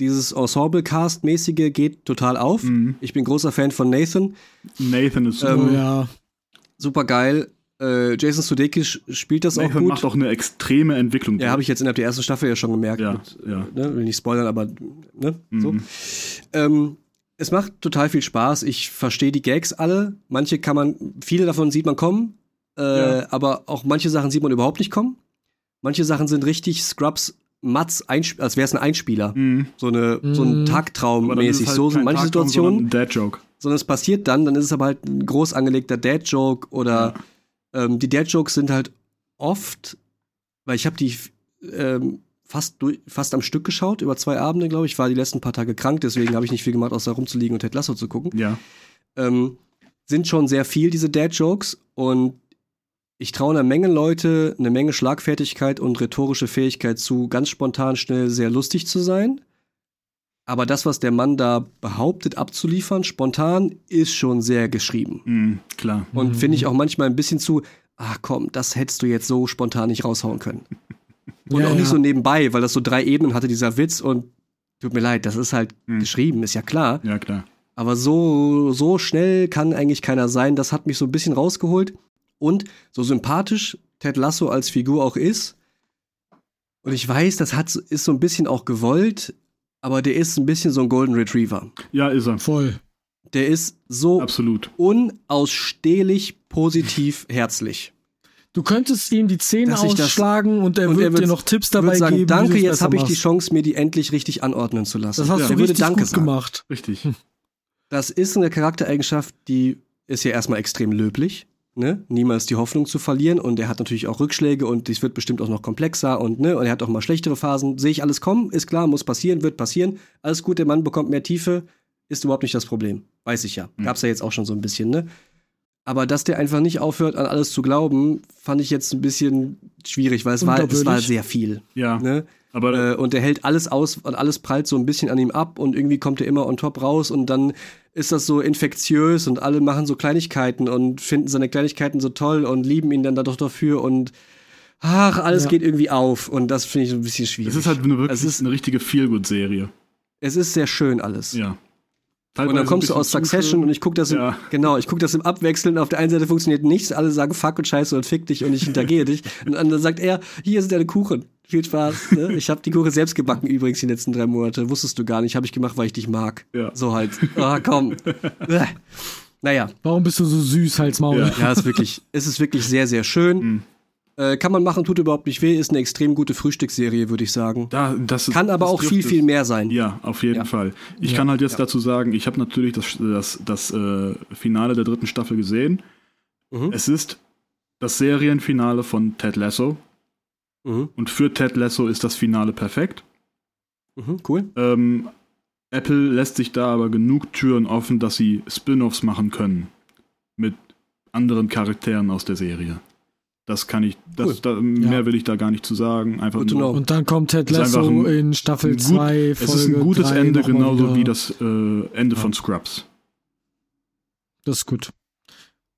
Dieses Ensemble-Cast-mäßige geht total auf. Mhm. Ich bin großer Fan von Nathan. Nathan ist Ähm, oh ja. Super geil. Äh, Jason Sudeikis spielt das auch Nathan gut. macht auch eine extreme Entwicklung. Ja, habe ich jetzt innerhalb der ersten Staffel ja schon gemerkt. Ja, Mit, ja. Ne, will nicht spoilern, aber ne, so. Mhm. Ähm, es macht total viel Spaß. Ich verstehe die Gags alle. Manche kann man, viele davon sieht man kommen, äh, Ja. aber auch manche Sachen sieht man überhaupt nicht kommen. Manche Sachen sind richtig Scrubs, Mats, Einsp als wäre es ein Einspieler. Mhm. So, eine, so ein Mhm. Tagtraum mäßig. es halt so sind manche Tagtraum, Situationen. sondern ein Dad-Joke. sondern es passiert dann, dann ist es aber halt ein groß angelegter Dad-Joke oder ähm, die Dad-Jokes sind halt oft, weil ich habe die ähm, fast, durch, fast am Stück geschaut, über zwei Abende, glaube ich. Ich war die letzten paar Tage krank, deswegen habe ich nicht viel gemacht, außer rumzuliegen und Ted Lasso zu gucken. Ja. Ähm, sind schon sehr viel, diese Dad-Jokes. Und ich traue einer Menge Leute eine Menge Schlagfertigkeit und rhetorische Fähigkeit zu, ganz spontan, schnell, sehr lustig zu sein. Aber das, was der Mann da behauptet abzuliefern, spontan, ist schon sehr geschrieben. Mhm, klar. Und finde ich auch manchmal ein bisschen zu, ach komm, das hättest du jetzt so spontan nicht raushauen können. <laughs> Und Ja, auch nicht ja. so nebenbei, weil das so drei Ebenen hatte, dieser Witz. Und tut mir leid, das ist halt Mhm. geschrieben, ist ja klar. Ja, klar. Aber so, so schnell kann eigentlich keiner sein. Das hat mich so ein bisschen rausgeholt. Und so sympathisch Ted Lasso als Figur auch ist. Und ich weiß, das hat, so- ist so ein bisschen auch gewollt, aber der ist ein bisschen so ein Golden Retriever. Ja, ist er. Voll. Der ist so Absolut. unausstehlich positiv herzlich. Du könntest ihm die Zähne Dass ich das- ausschlagen und er und würde wird- dir noch Tipps dabei sagen, geben. danke, jetzt habe ich die. Chance, mir die endlich richtig anordnen zu lassen. Das hast Ja. du Er würde richtig Danke gut sagen. gemacht. Richtig. Das ist eine Charaktereigenschaft, die ist ja erstmal extrem löblich. Ne? Niemals die Hoffnung zu verlieren und er hat natürlich auch Rückschläge und es wird bestimmt auch noch komplexer und ne und er hat auch mal schlechtere Phasen. Sehe ich alles kommen, ist klar, muss passieren, wird passieren. Alles gut, der Mann bekommt mehr Tiefe, ist überhaupt nicht das Problem. Weiß ich ja. Gab's ja jetzt auch schon so ein bisschen, ne? Aber dass der einfach nicht aufhört, an alles zu glauben, fand ich jetzt ein bisschen schwierig, weil es war, es war sehr viel. Ja. Ne? Aber Äh, und er hält alles aus und alles prallt so ein bisschen an ihm ab und irgendwie kommt er immer on top raus und dann ist das so infektiös und alle machen so Kleinigkeiten und finden seine Kleinigkeiten so toll und lieben ihn dann dadurch dafür und ach, alles Ja. geht irgendwie auf und das finde ich so ein bisschen schwierig. es ist halt eine, wirklich Es ist- eine richtige Feelgood-Serie. es ist sehr schön alles. Ja. Und dann kommst du aus Succession und ich gucke das im, Ja. genau, ich gucke das im Abwechseln. Auf der einen Seite funktioniert nichts, alle sagen Fuck und Scheiße und Fick dich und ich hintergehe dich. <laughs> Und dann sagt er, hier ist deine Kuchen. Viel Spaß. Ne? Ich habe die Kuchen selbst gebacken übrigens die letzten drei Monate. Wusstest du gar nicht. Habe ich gemacht, weil ich dich mag. Ja. So halt. Ah, komm. Bäh. <laughs> naja, Warum bist du so süß, Halsmaul? Ja. ja, ist wirklich, es ist wirklich sehr, sehr schön. Mhm. Äh, kann man machen, tut überhaupt nicht weh. Ist eine extrem gute Frühstücksserie, würde ich sagen. Da, das, Kann aber das auch viel, es. viel mehr sein. Ja, auf jeden Ja. Fall. Ich Ja. kann halt jetzt dazu sagen, ich habe natürlich das, das, das äh, Finale der dritten Staffel gesehen. Mhm. Es ist das Serienfinale von Ted Lasso. Mhm. Und für Ted Lasso ist das Finale perfekt. Mhm. Cool. Ähm, Apple lässt sich da aber genug Türen offen, dass sie Spin-offs machen können. Mit anderen Charakteren aus der Serie. Das kann ich, das, Cool. da, mehr will ich da gar nicht zu sagen. Einfach to nur. Und dann kommt Ted Es Lasso ein- in Staffel ein gut- 2, es ist ein gutes Ende, genauso wie das äh, Ende Ja. von Scrubs. Das ist gut.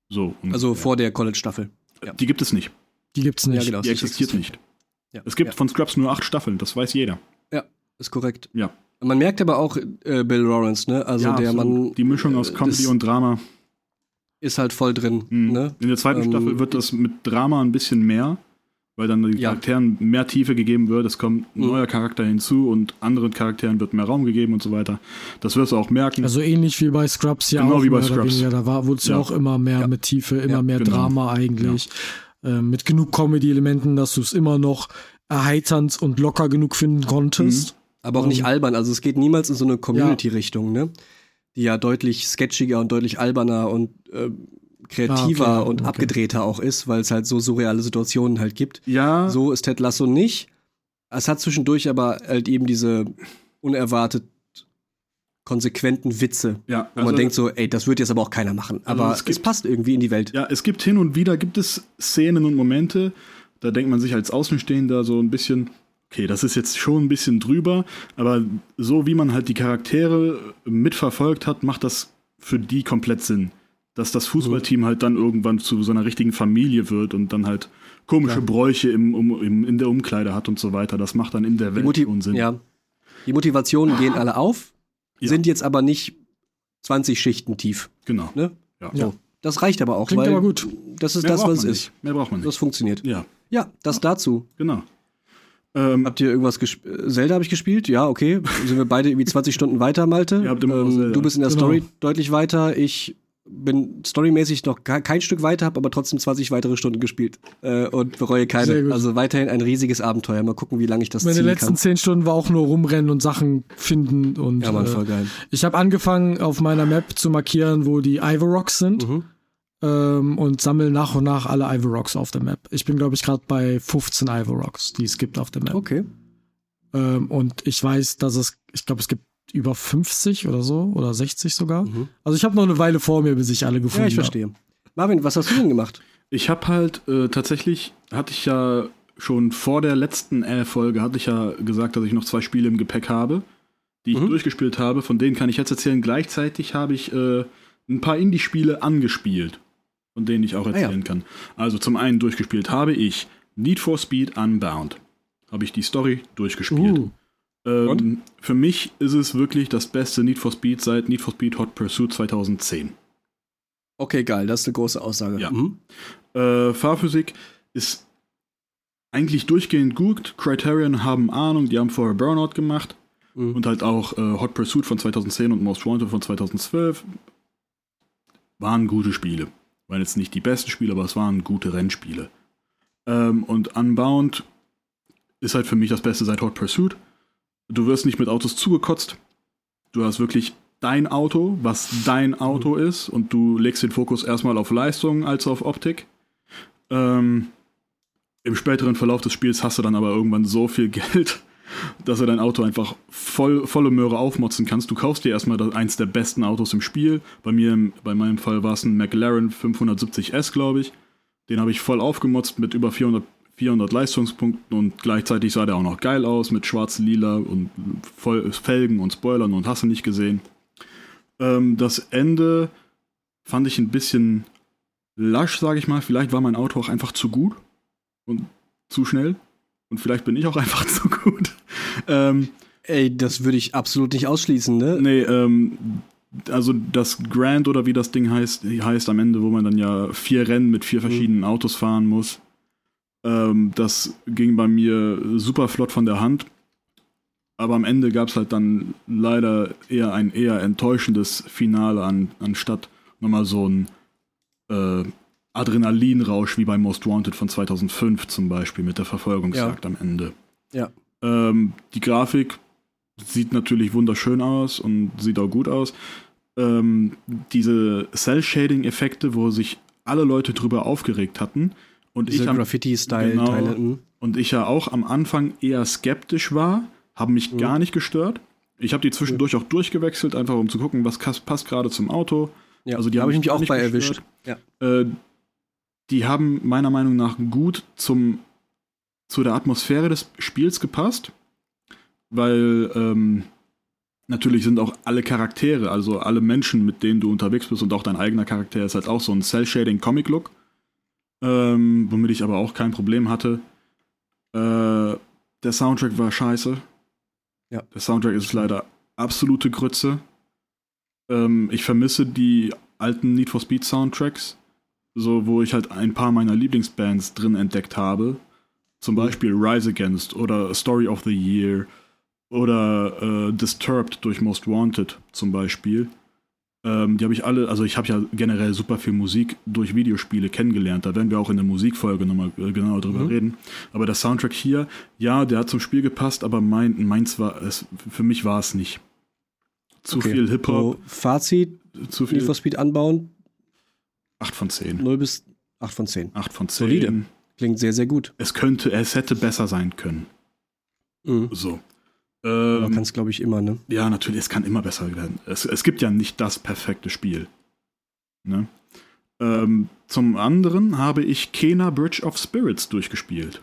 So. Also vor der College-Staffel. ja. Die gibt es nicht. Die gibt's nicht. Ja, genau. Die existiert nicht. Ja. Es gibt ja. von Scrubs nur acht Staffeln, das weiß jeder. Ist korrekt. Ja. Man merkt aber auch äh, Bill Lawrence, ne? Also ja, der absolut. Mann Die Mischung aus äh, Comedy und Drama. Ist halt voll drin, Mhm. ne? In der zweiten Ähm, Staffel wird das mit Drama ein bisschen mehr, weil dann den Ja. Charakteren mehr Tiefe gegeben wird. Es kommt ein Mhm. neuer Charakter hinzu und anderen Charakteren wird mehr Raum gegeben und so weiter. Das wirst du auch merken. Also ähnlich wie bei Scrubs ja Genau auch wie bei Scrubs. weniger. Da war wurde es ja. Ja. auch immer mehr Ja. mit Tiefe, immer Ja, mehr genau. Drama eigentlich. Ähm, mit genug Comedy-Elementen, dass du es immer noch erheiternd und locker genug finden konntest. Aber auch nicht Ähm, albern. Also es geht niemals in so eine Community-Richtung, ne? Die ja deutlich sketchiger und deutlich alberner und äh, kreativer Ah, okay, und okay. abgedrehter auch ist, weil es halt so surreale Situationen halt gibt. ja, So ist Ted Lasso nicht. Es hat zwischendurch aber halt eben diese unerwartet konsequenten Witze, ja. wo man denkt so, ey, das wird jetzt aber auch keiner machen. Also Aber es es, gibt- passt irgendwie in die Welt. Ja, es gibt hin und wieder gibt es Szenen und Momente, da denkt man sich als Außenstehender so ein bisschen, okay, das ist jetzt schon ein bisschen drüber, aber so wie man halt die Charaktere mitverfolgt hat, macht das für die komplett Sinn. Dass das Fußballteam halt dann irgendwann zu so einer richtigen Familie wird und dann halt komische Bräuche im, um, im, in der Umkleide hat und so weiter. Das macht dann in der Die, Welt schon Sinn. ja. die Motivationen gehen alle auf, Ja. sind jetzt aber nicht 20 Schichten tief. Genau. Ne? Ja. So. Das reicht aber auch, Klingt weil aber gut. das ist Mehr das, was es ist. Mehr braucht man Das nicht. funktioniert. Ja, Ja, das dazu. genau. Ähm, Habt ihr irgendwas gespielt? Zelda habe ich gespielt? Ja, okay. <laughs> Sind wir beide irgendwie 20 Stunden weiter, Malte? Ähm, Ihr habt immer Zelda. du bist in der Genau. Story deutlich weiter. Ich bin storymäßig noch kein Stück weiter, habe aber trotzdem 20 weitere Stunden gespielt äh, und bereue keine. Also weiterhin ein riesiges Abenteuer. Mal gucken, wie lange ich das Meine ziehen letzten kann. zehn Stunden war auch nur rumrennen und Sachen finden und Ja, Mann, äh, voll geil. ich habe angefangen auf meiner Map zu markieren, wo die Ivorocks sind Mhm. Ähm, und sammle nach und nach alle Ivorocks auf der Map. Ich bin glaube ich gerade bei 15 Ivorocks, die es gibt auf der Map. Okay. Ähm, und ich weiß, dass es, ich glaube, es gibt über 50 oder so oder 60 sogar. Mhm. Also ich habe noch eine Weile vor mir, bis ich alle gefunden Ja, ich habe. verstehe. Marvin, was hast du denn gemacht? Ich habe halt äh, tatsächlich, hatte ich ja schon vor der letzten äh, Folge, hatte ich ja gesagt, dass ich noch zwei Spiele im Gepäck habe, die ich Mhm. durchgespielt habe. Von denen kann ich jetzt erzählen. Gleichzeitig habe ich äh, ein paar Indie-Spiele angespielt, von denen ich auch Ah, ja. erzählen kann. Also zum einen durchgespielt habe ich Need for Speed Unbound. Habe ich die Story durchgespielt. Uh. Ähm, für mich ist es wirklich das beste Need for Speed seit Need for Speed Hot Pursuit 2010. Okay, geil, das ist eine große Aussage. Ja. Mhm. Äh, Fahrphysik ist eigentlich durchgehend gut. Criterion haben Ahnung, die haben vorher Burnout gemacht Mhm. und halt auch äh, Hot Pursuit von 2010 und Most Wanted von 2012. Waren gute Spiele. Waren jetzt nicht die besten Spiele, aber es waren gute Rennspiele. Ähm, und Unbound ist halt für mich das Beste seit Hot Pursuit. Du wirst nicht mit Autos zugekotzt. Du hast wirklich dein Auto, was dein Auto ist, und du legst den Fokus erstmal auf Leistung als auf Optik. Ähm, Im späteren Verlauf des Spiels hast du dann aber irgendwann so viel <laughs> Geld, dass du dein Auto einfach voll, volle Möhre aufmotzen kannst. Du kaufst dir erstmal eins der besten Autos im Spiel. Bei mir, bei meinem Fall war es ein McLaren 570S, glaube ich. Den habe ich voll aufgemotzt mit über 400, 400 Leistungspunkten und gleichzeitig sah der auch noch geil aus mit schwarz-lila und voll Felgen und Spoilern und hast du nicht gesehen. Ähm, das Ende fand ich ein bisschen lasch, sage ich mal. Vielleicht war mein Auto auch einfach zu gut und zu schnell. Und vielleicht bin ich auch <laughs> einfach zu gut. Ähm, Ey, das würde ich absolut nicht ausschließen, ne? nee, ähm, also das Grand oder wie das Ding heißt, heißt am Ende, wo man dann ja vier Rennen mit vier verschiedenen Autos fahren muss. Ähm, das ging bei mir super flott von der Hand. Aber am Ende gab es halt dann leider eher ein eher enttäuschendes Finale an, anstatt nochmal so ein äh, Adrenalinrausch wie bei Most Wanted von 2005 zum Beispiel mit der Verfolgungsjagd am Ende. Ja. Ähm, die Grafik sieht natürlich wunderschön aus und sieht auch gut aus. Ähm, diese Cell-Shading-Effekte, wo sich alle Leute drüber aufgeregt hatten und Diese ich, am, Graffiti-Style-Teile. Genau. mhm. und ich ja auch am Anfang eher skeptisch war, haben mich Mhm. gar nicht gestört. Ich habe die zwischendurch auch durchgewechselt, einfach um zu gucken, was passt gerade zum Auto. Ja, Also die habe ich mich auch bei gestört. erwischt. Ja. Äh, die haben meiner Meinung nach gut zum, zu der Atmosphäre des Spiels gepasst, weil ähm, natürlich sind auch alle Charaktere, also alle Menschen, mit denen du unterwegs bist und auch dein eigener Charakter ist halt auch so ein Cell-Shading-Comic-Look, ähm, womit ich aber auch kein Problem hatte. Äh, der Soundtrack war scheiße. Ja. Der Soundtrack ist leider absolute Grütze. Ähm, ich vermisse die alten Need for Speed Soundtracks, so wo ich halt ein paar meiner Lieblingsbands drin entdeckt habe. Zum Beispiel Rise Against oder Story of the Year oder äh, Disturbed durch Most Wanted zum Beispiel. Ähm, die habe ich alle, also ich habe ja generell super viel Musik durch Videospiele kennengelernt. Da werden wir auch in der Musikfolge nochmal äh, genauer drüber Mhm. reden. Aber der Soundtrack hier, ja, der hat zum Spiel gepasst, aber mein, meins war es, für mich war es nicht. Zu Okay. viel Hip-Hop, So, Fazit: zu Need viel. for Speed anbauen, 8 von 10. 0 bis 8 von 10. 8 von 10. Solide. Klingt sehr, sehr gut. Es könnte, es hätte besser sein können. Mhm. So. Ähm, kann es, glaube ich, immer, ne? ja, natürlich, es kann immer besser werden. Es, es gibt ja nicht das perfekte Spiel. Ne? Ähm, zum anderen habe ich Kena Bridge of Spirits durchgespielt.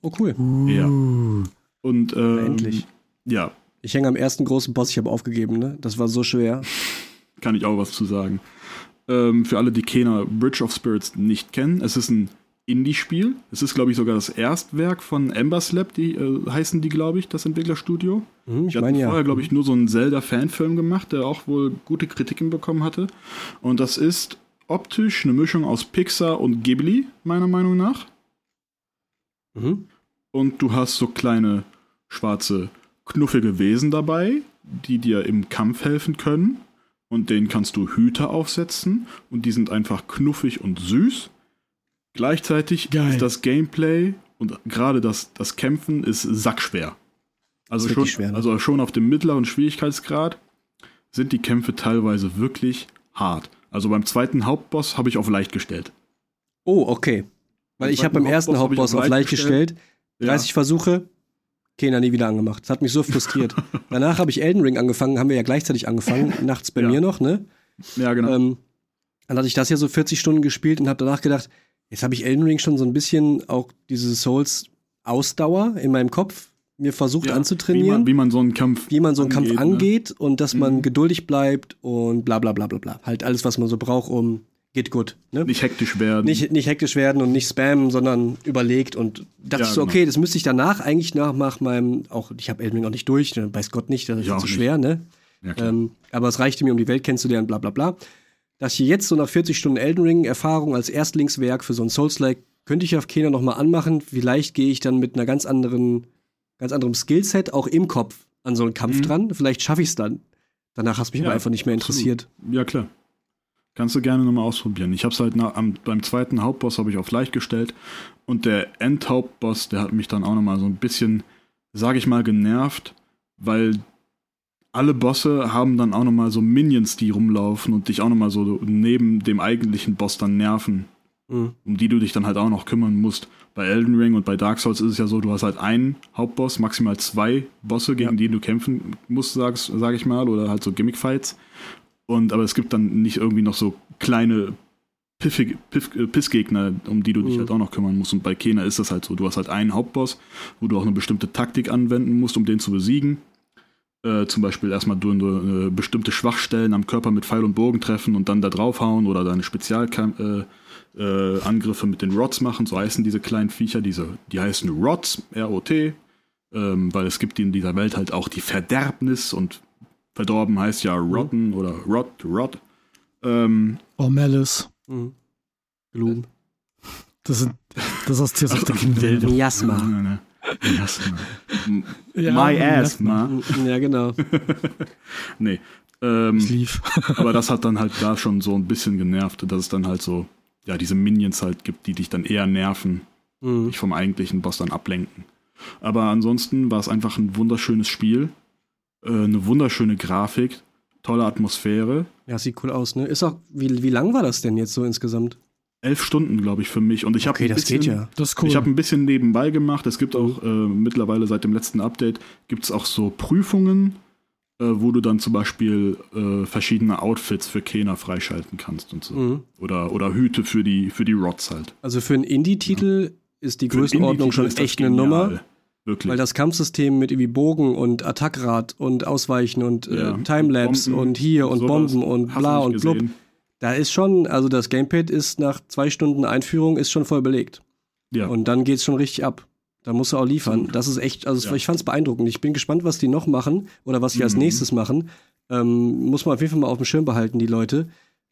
Oh, cool. Ja. Uh. Und ähm, Endlich. Ja, Ich hänge am ersten großen Boss, ich habe aufgegeben, ne? Das war so schwer. <laughs> kann ich auch was zu sagen. Ähm, für alle, die Kena Bridge of Spirits nicht kennen, es ist ein Indie-Spiel. Es ist, glaube ich, sogar das Erstwerk von Embers Lab, die äh, heißen die, glaube ich, das Entwicklerstudio. Hm, ich ja. vorher, glaube ich, nur so einen Zelda-Fanfilm gemacht, der auch wohl gute Kritiken bekommen hatte. Und das ist optisch eine Mischung aus Pixar und Ghibli, meiner Meinung nach. Mhm. Und du hast so kleine schwarze, knuffige Wesen dabei, die dir im Kampf helfen können. Und den kannst du Hüte aufsetzen und die sind einfach knuffig und süß. Gleichzeitig Geil. ist das Gameplay und gerade das, das Kämpfen ist sackschwer. Also schon, schwer, ne? also schon auf dem mittleren Schwierigkeitsgrad sind die Kämpfe teilweise wirklich hart. Also beim zweiten Hauptboss habe ich auf leicht gestellt. Oh, okay. Weil Beim ich habe beim ersten Hauptboss Hauptboss auf auf leicht gestellt. Ja. 30 Versuche, keiner nie wieder angemacht. Das hat mich so frustriert. <laughs> Danach habe ich Elden Ring angefangen, haben wir ja gleichzeitig angefangen, nachts bei Ja. mir noch, ne? Ja, genau. Ähm, dann hatte ich das ja so 40 Stunden gespielt und habe danach gedacht, jetzt habe ich Elden Ring schon so ein bisschen auch diese Souls-Ausdauer in meinem Kopf mir versucht Ja, anzutrainieren. Wie man, wie man so einen Kampf wie man so einen Kampf ne? angeht und dass man Mhm. geduldig bleibt und bla bla bla bla bla. Halt alles, was man so braucht, um geht gut. Ne? Nicht hektisch werden. Nicht, nicht hektisch werden und nicht spammen, sondern überlegt und dachte Ja, ich so, genau. okay, das müsste ich danach eigentlich nach, nach meinem, auch ich habe Elden Ring noch nicht durch, ne, weiß Gott nicht, das ist auch zu nicht. schwer, ne? ja. Ähm, aber es reichte mir, um die Welt kennenzulernen, bla bla bla. Dass ich jetzt so nach 40 Stunden Elden Ring Erfahrung als Erstlingswerk für so ein Souls-like könnte ich auf Kena noch mal anmachen. Vielleicht gehe ich dann mit einer ganz anderen, ganz anderem Skillset auch im Kopf an so einen Kampf Mhm. dran. Vielleicht schaffe ich es dann. Danach hat es mich Ja, aber einfach nicht mehr interessiert. Ja, klar. Kannst du gerne nochmal ausprobieren. Ich habe es halt nach, am, beim zweiten Hauptboss habe ich auf leicht gestellt und der Endhauptboss, der hat mich dann auch nochmal so ein bisschen, sage ich mal, genervt, weil alle Bosse haben dann auch nochmal so Minions, die rumlaufen und dich auch nochmal so neben dem eigentlichen Boss dann nerven, Mhm. um die du dich dann halt auch noch kümmern musst. Bei Elden Ring und bei Dark Souls ist es ja so, du hast halt einen Hauptboss, maximal zwei Bosse, gegen Ja. die du kämpfen musst, sag, sag ich mal, oder halt so Gimmick-Fights. Und aber es gibt dann nicht irgendwie noch so kleine Piffig, Piff, äh, Pissgegner, um die du dich Mhm. halt auch noch kümmern musst. Und bei Kena ist das halt so. Du hast halt einen Hauptboss, wo du auch eine bestimmte Taktik anwenden musst, um den zu besiegen. Äh, zum Beispiel erstmal du äh, bestimmte Schwachstellen am Körper mit Pfeil und Bogen treffen und dann da draufhauen oder deine Spezialangriffe äh, äh, mit den Rods machen. So heißen diese kleinen Viecher. Diese, die heißen Rods, R-O-T, ähm, weil es gibt in dieser Welt halt auch die Verderbnis und verdorben heißt ja rotten oder rot, rot. Ähm, Oh, Malice. Mhm. Gloom. Das, sind, das ist aus Tears of the Kingdom. Miasma. Miasma. Ja, My Miasma. asthma. Ja, genau. <laughs> Nee. Ähm, Ich lief. <laughs> aber das hat dann halt da schon so ein bisschen genervt, dass es dann halt so, ja, diese Minions halt gibt, die dich dann eher nerven, Mhm. dich vom eigentlichen Boss dann ablenken. Aber ansonsten war es einfach ein wunderschönes Spiel, äh, eine wunderschöne Grafik, tolle Atmosphäre. Ja, sieht cool aus, ne? Ist auch, wie, wie lang war das denn jetzt so insgesamt? Elf Stunden, glaube ich, für mich. Und ich habe Okay, ein das bisschen, geht ja. Das ist cool. Ich habe ein bisschen nebenbei gemacht. Es gibt auch äh, mittlerweile seit dem letzten Update gibt es auch so Prüfungen, äh, wo du dann zum Beispiel äh, verschiedene Outfits für Kena freischalten kannst und so. Mhm. Oder, oder Hüte für die, für die Rods halt. Also für einen Indie-Titel ist die Für Größenordnung schon echt eine genial. Nummer. Wirklich. Weil das Kampfsystem mit irgendwie Bogen und Attackrad und Ausweichen und Ja, äh, Timelapse Bomben, und hier und. Bomben und bla und blub. gesehen? Da ist schon, also das Gamepad ist nach zwei Stunden Einführung ist schon voll belegt. Ja. Und dann geht's schon richtig ab. Da musst du auch liefern. Das ist echt, also Ja. ich fand's beeindruckend. Ich bin gespannt, was die noch machen oder was sie als Mhm. nächstes machen. Ähm, muss man auf jeden Fall mal auf dem Schirm behalten, die Leute.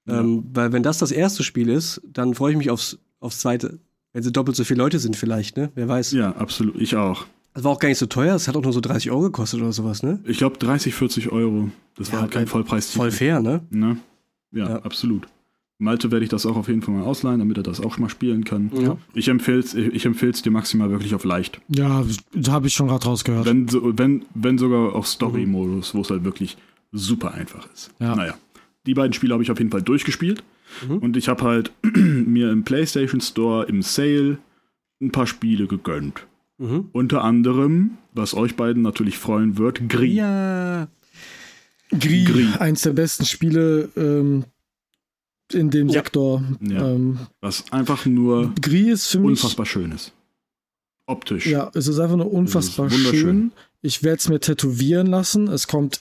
Ja. Ähm, weil wenn das das erste Spiel ist, dann freue ich mich aufs, aufs zweite. Wenn sie doppelt so viele Leute sind vielleicht, ne? Wer weiß. ja, absolut. Ich auch. Das war auch gar nicht so teuer. Es hat auch nur so 30 Euro gekostet oder sowas, ne? Ich glaube 30, 40 Euro. Das Ja, war halt kein. Vollpreis. Voll fair, ne? Ne? Ja, Ja. absolut. Malte werde ich das auch auf jeden Fall mal ausleihen, damit er das auch mal spielen kann. Ja. Ich empfehle es ich empfehl's dir maximal wirklich auf leicht. Ja, da habe ich schon gerade rausgehört. Wenn, so, wenn, wenn sogar auf Story-Modus, wo es halt wirklich super einfach ist. Ja. Naja, die beiden Spiele habe ich auf jeden Fall durchgespielt. Mhm. Und ich habe halt <clears throat> mir im PlayStation Store im Sale ein paar Spiele gegönnt. Mhm. Unter anderem, was euch beiden natürlich freuen wird, Gris. Ja. Gris, Gris. eins der besten Spiele ähm, in dem Ja. Sektor. Ja. Ähm, Was einfach nur Gris ist für mich. unfassbar schön ist. Optisch. Ja, es ist einfach nur unfassbar wunderschön. schön. Ich werde es mir tätowieren lassen. Es kommt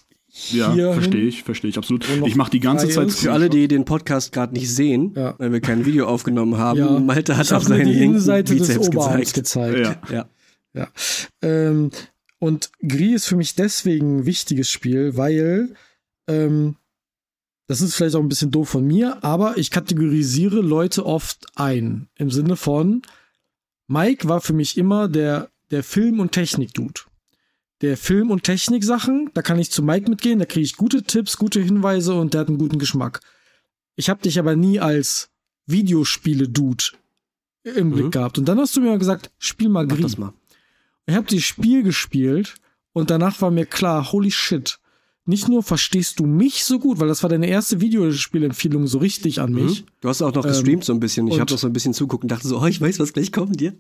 Ja, verstehe ich, verstehe ich absolut. Ich mache die ganze Zeit. Für alle, die den Podcast gerade nicht sehen, Ja. weil wir kein Video aufgenommen haben, Ja. Malte hat ich auf seinen die linken Innenseite des Bizeps Oberarms gezeigt. gezeigt. Ja. Ja. Ähm, und Gris ist für mich deswegen ein wichtiges Spiel, weil ähm, das ist vielleicht auch ein bisschen doof von mir, aber ich kategorisiere Leute oft ein. Im Sinne von, Mike war für mich immer der, der Film- und Technik-Dude. der Film- und Technik-Sachen, da kann ich zu Mike mitgehen, da kriege ich gute Tipps, gute Hinweise und der hat einen guten Geschmack. Ich habe dich aber nie als Videospiele-Dude im Blick Mhm. gehabt. Und dann hast du mir gesagt, spiel mal Mach Gris. das mal. Ich habe das Spiel gespielt und danach war mir klar, holy shit. Nicht nur verstehst du mich so gut, weil das war deine erste Videospielempfehlung so richtig an mich. Mhm. Du hast auch noch Ähm, gestreamt so ein bisschen. Ich habe noch so ein bisschen zuguckt und dachte so, oh, ich weiß, was gleich kommt dir.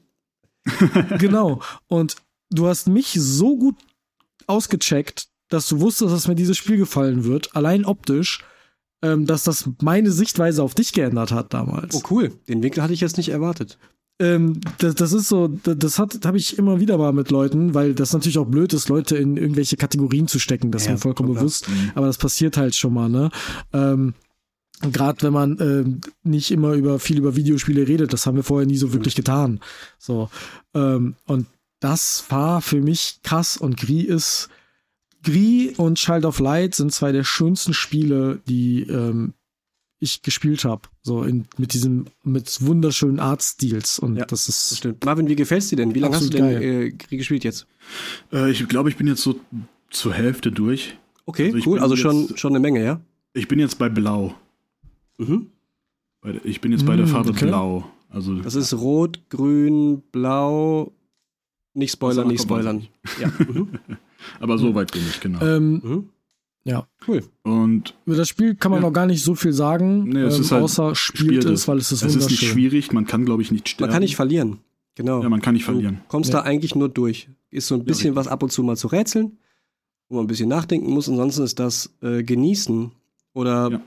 <laughs> <laughs> genau. Und du hast mich so gut ausgecheckt, dass du wusstest, dass mir dieses Spiel gefallen wird, allein optisch, ähm, dass das meine Sichtweise auf dich geändert hat damals. Oh, cool. Den Winkel hatte ich jetzt nicht erwartet. Ähm, das, das ist so, das, hat habe ich immer wieder mal mit Leuten, weil das natürlich auch blöd ist, Leute in irgendwelche Kategorien zu stecken. Das ist Ja, mir vollkommen klar. bewusst. Aber das passiert halt schon mal, ne? Ähm, Gerade wenn man ähm, nicht immer über viel über Videospiele redet, das haben wir vorher nie so wirklich getan. So ähm, und das war für mich krass und Gris ist Gris und Child of Light sind zwei der schönsten Spiele, die ähm, ich gespielt habe. So in, mit diesem mit wunderschönen Artstils und Ja, das Das ist stimmt. Marvin, wie gefällt's dir denn? Wie lange hast du denn äh, gespielt jetzt? Äh, ich glaube, ich bin jetzt so zur Hälfte durch. Okay, Also ich cool. bin Also schon, jetzt- schon eine Menge, ja? Ich bin jetzt bei Blau. Mhm. Ich bin jetzt bei der Mm, Farbe okay. Blau. Also Das ist rot, grün, blau. Nicht spoilern, Das nicht spoilern. Ja. Mhm. <laughs> aber so weit bin ich, genau. ähm, Mhm. Ja. Cool. Und über das Spiel kann man Ja. noch gar nicht so viel sagen, Nee, es ähm, ist halt außer spielt spielt es, weil es ist es ist nicht schwierig, man kann, glaube ich, nicht sterben. Man kann nicht verlieren. Genau. Ja, man kann nicht Du verlieren. kommst Ja. da eigentlich nur durch. Ist so ein bisschen richtig. was ab und zu mal zu rätseln, wo man ein bisschen nachdenken muss. Ansonsten ist das äh, Genießen oder Ja. äh,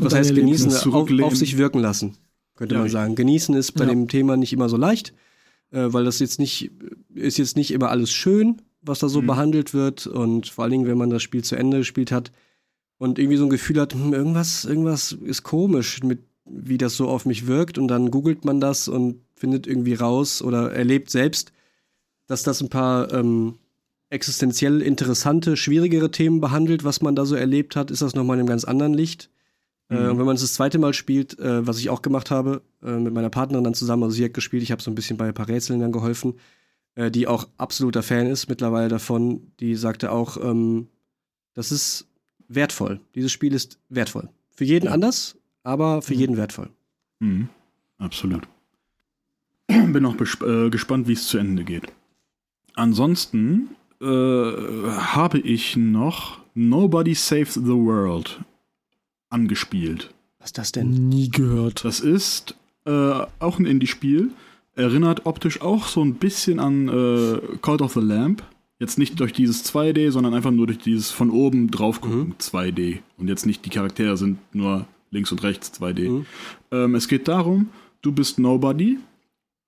was heißt genießen? Auf, auf sich wirken lassen, könnte Ja, man sagen. Genießen ist bei Ja. dem Thema nicht immer so leicht, äh, weil das jetzt nicht, ist jetzt nicht immer alles schön, was da so Mhm. behandelt wird. Und vor allen Dingen, wenn man das Spiel zu Ende gespielt hat und irgendwie so ein Gefühl hat, hm, irgendwas, irgendwas ist komisch mit wie das so auf mich wirkt und dann googelt man das und findet irgendwie raus oder erlebt selbst, dass das ein paar ähm, existenziell interessante, schwierigere Themen behandelt, was man da so erlebt hat, ist das nochmal in einem ganz anderen Licht. Äh, Mhm. und wenn man es das zweite Mal spielt, äh, was ich auch gemacht habe, äh, mit meiner Partnerin dann zusammen, also sie hat gespielt, ich habe so ein bisschen bei ein paar Rätseln dann geholfen, äh, die auch absoluter Fan ist mittlerweile davon, die sagte auch, ähm, das ist wertvoll. Dieses Spiel ist wertvoll. Für jeden anders, aber für jeden wertvoll. Mhm. Absolut. Bin noch besp- äh, gespannt, wie es zu Ende geht. Ansonsten äh, habe ich noch Nobody Saves the World angespielt. Was ist das denn? Nie gehört. Das ist äh, auch ein Indie-Spiel. Erinnert optisch auch so ein bisschen an äh, Cult of the Lamp. Jetzt nicht durch dieses 2D, sondern einfach nur durch dieses von oben drauf gucken Mhm. 2D. Und jetzt nicht die Charaktere sind nur links und rechts 2D. Mhm. Ähm, es geht darum, du bist Nobody.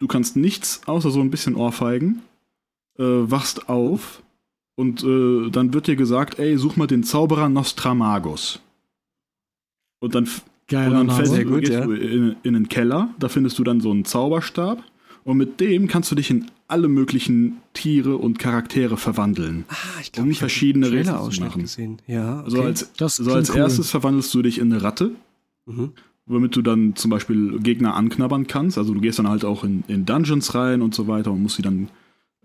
Du kannst nichts außer so ein bisschen Ohrfeigen. Äh, wachst auf. Und äh, dann wird dir gesagt, ey, such mal den Zauberer Nostramagus. Und dann f- und Geiler dann Name. du, gut, ja. in, in den Keller, da findest du dann so einen Zauberstab und mit dem kannst du dich in alle möglichen Tiere und Charaktere verwandeln. Ah, ich Um glaube, ich habe verschiedene Rätsel zu machen. gesehen. Ja, okay. Also als, Das also als cool. erstes verwandelst du dich in eine Ratte, mhm. womit du dann zum Beispiel Gegner anknabbern kannst. Also du gehst dann halt auch in, in Dungeons rein und so weiter und musst sie dann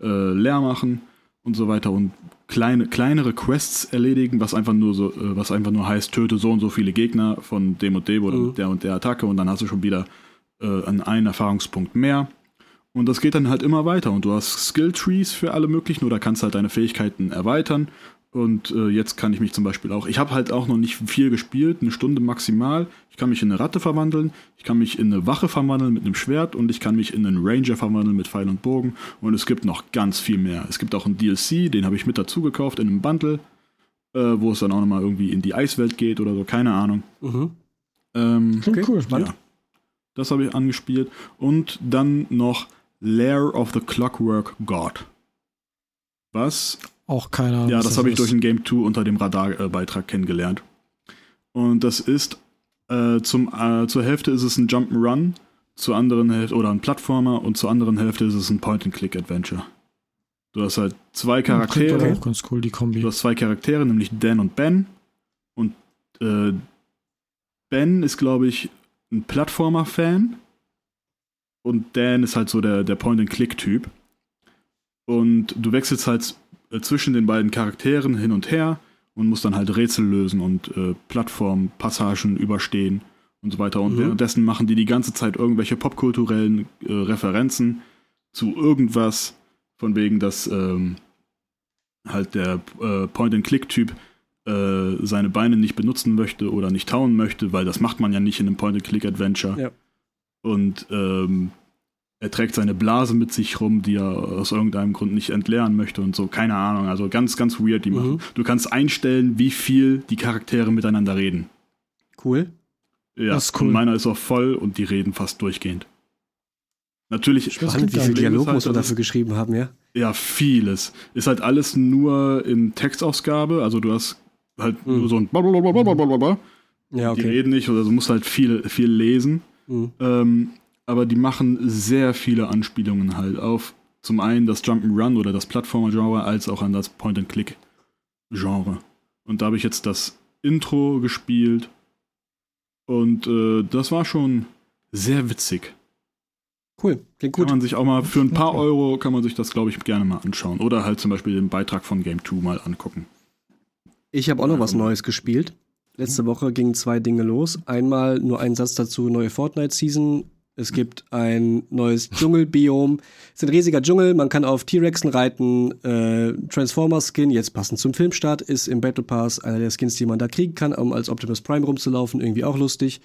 äh, leer machen und so weiter und kleine, kleinere Quests erledigen, was einfach nur so, äh, was einfach nur heißt, töte so und so viele Gegner von dem und dem oder Mhm. der und der Attacke und dann hast du schon wieder äh, einen Erfahrungspunkt mehr. Und das geht dann halt immer weiter und du hast Skill-Trees für alle möglichen oder kannst halt deine Fähigkeiten erweitern. Und äh, jetzt kann ich mich zum Beispiel auch, ich habe halt auch noch nicht viel gespielt, eine Stunde maximal. Ich kann mich in eine Ratte verwandeln, ich kann mich in eine Wache verwandeln mit einem Schwert und ich kann mich in einen Ranger verwandeln mit Pfeil und Bogen. Und es gibt noch ganz viel mehr. Es gibt auch einen DLC, den habe ich mit dazu gekauft in einem Bundle, äh, wo es dann auch nochmal irgendwie in die Eiswelt geht oder so, keine Ahnung. Mhm. Ähm, Okay, cool. spannend. ja. Das habe ich angespielt. Und dann noch Lair of the Clockwork God. Was? Auch keine Ahnung. Ja, was das habe ich durch ein Game 2 unter dem Radarbeitrag kennengelernt. Und das ist äh, zum, äh, zur Hälfte ist es ein Jump'n'Run, zur anderen Hälfte oder ein Plattformer und zur anderen Hälfte ist es ein Point-and-Click-Adventure. Du hast halt zwei Charaktere. aber auch ganz cool, die Kombi. Du hast zwei Charaktere, nämlich Dan und Ben. Und äh, Ben ist, glaube ich, ein Plattformer-Fan. Und Dan ist halt so der, der Point-and-Click-Typ. Und du wechselst halt äh, zwischen den beiden Charakteren hin und her und muss dann halt Rätsel lösen und äh, Plattformpassagen überstehen und so weiter. Und mhm. währenddessen machen die die ganze Zeit irgendwelche popkulturellen äh, Referenzen zu irgendwas, von wegen, dass ähm, halt der äh, Point-and-Click-Typ äh, seine Beine nicht benutzen möchte oder nicht tauen möchte, weil das macht man ja nicht in einem Point-and-Click-Adventure. Ja. Und ähm, er trägt seine Blase mit sich rum, die er aus irgendeinem Grund nicht entleeren möchte und so. Keine Ahnung. Also ganz, ganz weird, die mhm. machen. Du kannst einstellen, wie viel die Charaktere miteinander reden. Cool. Ja, das ist cool. Und meiner ist auch voll und die reden fast durchgehend. Natürlich. Spannend, wie viel Dialog halt, muss man dafür geschrieben haben, ja? Ja, vieles. Ist halt alles nur in Textausgabe. Also du hast halt mhm. nur so ein Blablabla. Ja, okay. Die reden nicht oder du musst halt viel, viel lesen. Mhm. Ähm, aber die machen sehr viele Anspielungen halt auf zum einen das Jump'n'Run oder das Plattformer-Genre, als auch an das Point-and-Click-Genre. Und da habe ich jetzt das Intro gespielt und äh, das war schon sehr witzig. Cool, klingt gut. Kann man sich auch mal für ein paar Euro kann man sich das, glaube ich, gerne mal anschauen. Oder halt zum Beispiel den Beitrag von Game 2 mal angucken. Ich habe auch noch was Neues gespielt. Letzte Woche gingen zwei Dinge los. Einmal nur ein Satz dazu, neue Fortnite-Season. Es gibt ein neues Dschungelbiom. Es ist ein riesiger Dschungel, man kann auf T-Rexen reiten. Äh, Transformers-Skin, jetzt passend zum Filmstart, ist im Battle Pass einer der Skins, die man da kriegen kann, um als Optimus Prime rumzulaufen. Irgendwie auch lustig.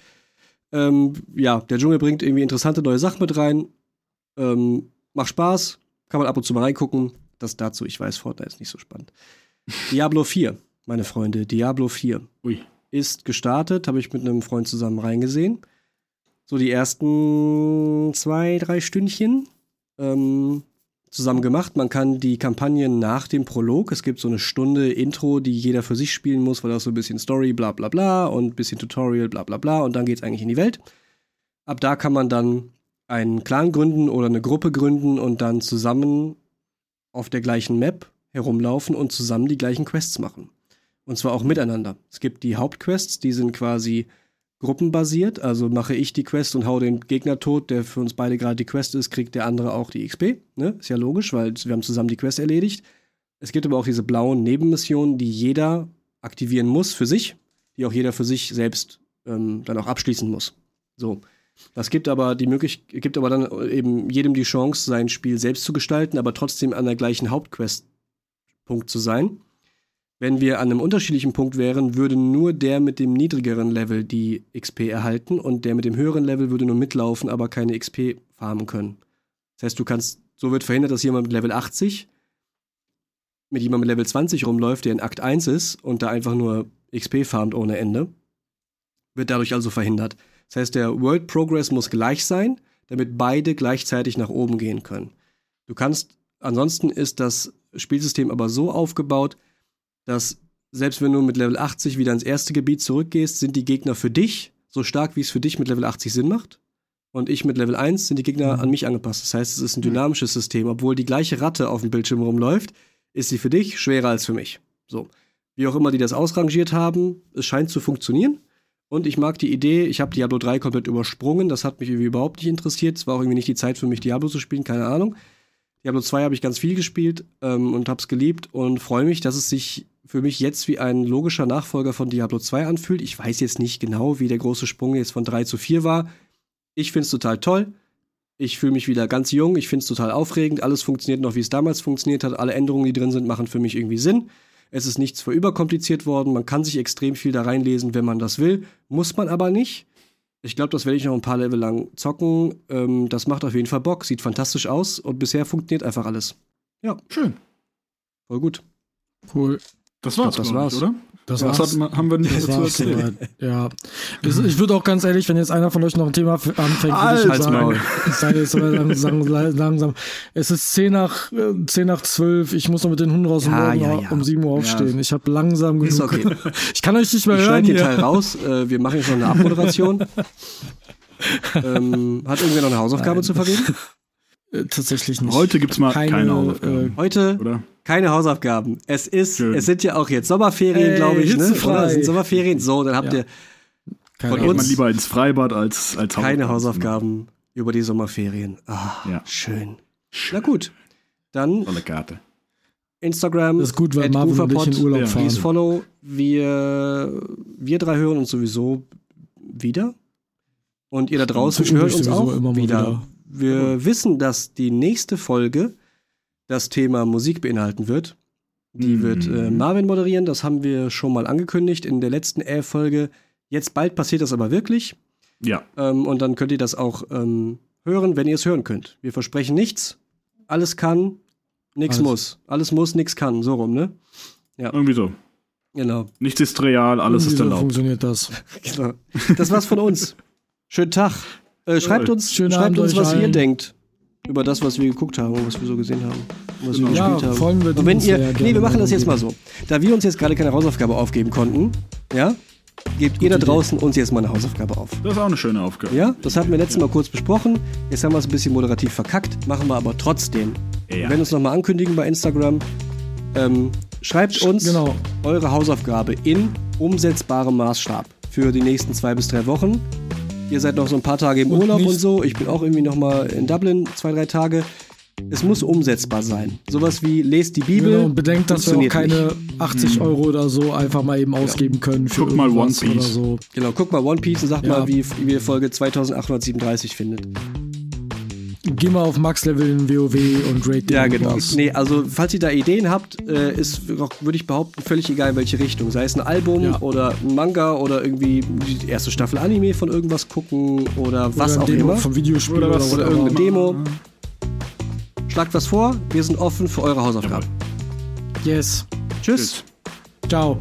Ähm, ja, der Dschungel bringt irgendwie interessante neue Sachen mit rein. Ähm, macht Spaß, kann man ab und zu mal reingucken. Das dazu, ich weiß, Fortnite ist nicht so spannend. Diablo 4, meine Freunde, Diablo 4 Ui. Ist gestartet, habe ich mit einem Freund zusammen reingesehen. So die ersten zwei, drei Stündchen. Ähm, zusammen gemacht. Man kann die Kampagnen nach dem Prolog, es gibt so eine Stunde Intro, die jeder für sich spielen muss, weil das so ein bisschen Story, bla bla bla und ein bisschen Tutorial, bla bla bla und dann geht's eigentlich in die Welt. Ab da kann man dann einen Clan gründen oder eine Gruppe gründen und dann zusammen auf der gleichen Map herumlaufen und zusammen die gleichen Quests machen. Und zwar auch miteinander. Es gibt die Hauptquests, die sind quasi gruppenbasiert. Also mache ich die Quest und hau den Gegner tot, der für uns beide gerade die Quest ist, kriegt der andere auch die XP. Ne? Ist ja logisch, weil wir haben zusammen die Quest erledigt. Es gibt aber auch diese blauen Nebenmissionen, die jeder aktivieren muss für sich, die auch jeder für sich selbst ähm, dann auch abschließen muss. So. Das gibt aber die Möglichkeit, gibt aber dann eben jedem die Chance, sein Spiel selbst zu gestalten, aber trotzdem an der gleichen Hauptquest-Punkt zu sein. Wenn wir an einem unterschiedlichen Punkt wären, würde nur der mit dem niedrigeren Level die XP erhalten und der mit dem höheren Level würde nur mitlaufen, aber keine XP farmen können. Das heißt, du kannst, so wird verhindert, dass jemand mit Level 80 mit jemandem mit Level 20 rumläuft, der in Akt 1 ist und da einfach nur XP farmt ohne Ende. Wird dadurch also verhindert. Das heißt, der World Progress muss gleich sein, damit beide gleichzeitig nach oben gehen können. Du kannst, ansonsten ist das Spielsystem aber so aufgebaut, dass selbst wenn du mit Level 80 wieder ins erste Gebiet zurückgehst, sind die Gegner für dich so stark, wie es für dich mit Level 80 Sinn macht. Und ich mit Level 1 sind die Gegner mhm. an mich angepasst. Das heißt, es ist ein dynamisches System. Obwohl die gleiche Ratte auf dem Bildschirm rumläuft, ist sie für dich schwerer als für mich. So. Wie auch immer die das ausrangiert haben, es scheint zu funktionieren. Und ich mag die Idee, ich habe Diablo 3 komplett übersprungen, das hat mich irgendwie überhaupt nicht interessiert. Es war auch irgendwie nicht die Zeit für mich, Diablo zu spielen, keine Ahnung. Diablo 2 habe ich ganz viel gespielt ähm, und habe es geliebt und freue mich, dass es sich für mich jetzt wie ein logischer Nachfolger von Diablo 2 anfühlt. Ich weiß jetzt nicht genau, wie der große Sprung jetzt von 3 zu 4 war. Ich finde es total toll. Ich fühle mich wieder ganz jung. Ich finde es total aufregend. Alles funktioniert noch, wie es damals funktioniert hat. Alle Änderungen, die drin sind, machen für mich irgendwie Sinn. Es ist nichts für überkompliziert worden. Man kann sich extrem viel da reinlesen, wenn man das will. Muss man aber nicht. Ich glaube, das werde ich noch ein paar Level lang zocken. Ähm, das macht auf jeden Fall Bock, sieht fantastisch aus und bisher funktioniert einfach alles. Ja. Schön. Voll gut. Cool. Das war's, glaub, das war's. oder? Das, das hat, haben wir nicht das dazu erzählt. Ja. Ich würde auch ganz ehrlich, wenn jetzt einer von euch noch ein Thema anfängt, würde ich sagen, ich sage jetzt langsam, langsam, es ist 10 nach, 10 nach 12, ich muss noch mit den Hunden raus ja, und morgen ja, ja. um 7 Uhr aufstehen. Ich habe langsam genug. Ist okay. <laughs> Ich kann euch nicht mehr ich hören. Ich schneide den Teil raus, äh, wir machen jetzt noch eine Abmoderation. <laughs> ähm, hat irgendwer noch eine Hausaufgabe Nein. zu vergeben? <laughs> Äh, tatsächlich nicht. Heute gibt's mal keine, keine Hausaufgaben. Äh, heute oder? keine Hausaufgaben. Es ist, Schön. es sind ja auch jetzt Sommerferien, glaube ich, ne? Oder es sind Sommerferien. So, dann habt ja. ihr keine von uns man lieber ins Freibad als als Hausaufgaben. Keine Hausaufgaben über die Sommerferien. Ah, ja. schön. schön. Na gut, dann Tolle Karte. Instagram. Das ist gut, weil Marvin und ich in Urlaub fahren. Please follow. Wir, wir drei hören uns sowieso wieder. Und ihr da draußen hört uns auch wieder. wieder. Wir wissen, dass die nächste Folge das Thema Musik beinhalten wird. Die mm. wird äh, Marvin moderieren, das haben wir schon mal angekündigt in der letzten Air-Folge. Jetzt bald passiert das aber wirklich. Ja. Ähm, und dann könnt ihr das auch ähm, hören, wenn ihr es hören könnt. Wir versprechen nichts. Alles kann, nichts muss. Alles muss, nichts kann. So rum, ne? Ja. Irgendwie so. Genau. Nichts ist real, alles Irgendwie ist erlaubt. So funktioniert das. <laughs> genau. Das war's von uns. Schönen Tag. Äh, schreibt uns, Schönen schreibt uns was allen. ihr denkt über das, was wir geguckt haben und was wir so gesehen haben. Was genau. wir ja, gespielt haben. Folgen wir und wenn ihr, nee, wir machen das jetzt mal so. Da wir uns jetzt gerade keine Hausaufgabe aufgeben konnten, ja, gebt ihr da draußen uns jetzt mal eine Hausaufgabe auf. Das ist auch eine schöne Aufgabe. Ja, das hatten wir letztes Mal kurz besprochen. Jetzt haben wir es ein bisschen moderativ verkackt, machen wir aber trotzdem. Ja. Wir werden uns nochmal ankündigen bei Instagram. Ähm, schreibt uns genau. eure Hausaufgabe in umsetzbarem Maßstab für die nächsten zwei bis drei Wochen. Ihr seid noch so ein paar Tage im und Urlaub und so. Ich bin auch irgendwie noch mal in Dublin zwei, drei Tage. Es muss umsetzbar sein. Sowas wie lest die Bibel. Genau, und bedenkt, dass wir auch keine nicht. 80 hm. Euro oder so einfach mal eben ausgeben können für guck mal One Piece. oder so. Genau, guck mal One Piece und sag ja. mal, wie, wie ihr Folge 2837 findet. Geh mal auf Max-Level in WoW und rate den Ja, genau. Boss. Nee, also falls ihr da Ideen habt, äh, ist, würde ich behaupten, völlig egal in welche Richtung. Sei es ein Album ja. oder ein Manga oder irgendwie die erste Staffel Anime von irgendwas gucken oder, oder was auch Demo immer. Vom Videospiel oder, was, oder, oder irgendeine Demo. Schlagt was vor, wir sind offen für eure Hausaufgaben. Yes. Tschüss. Ciao.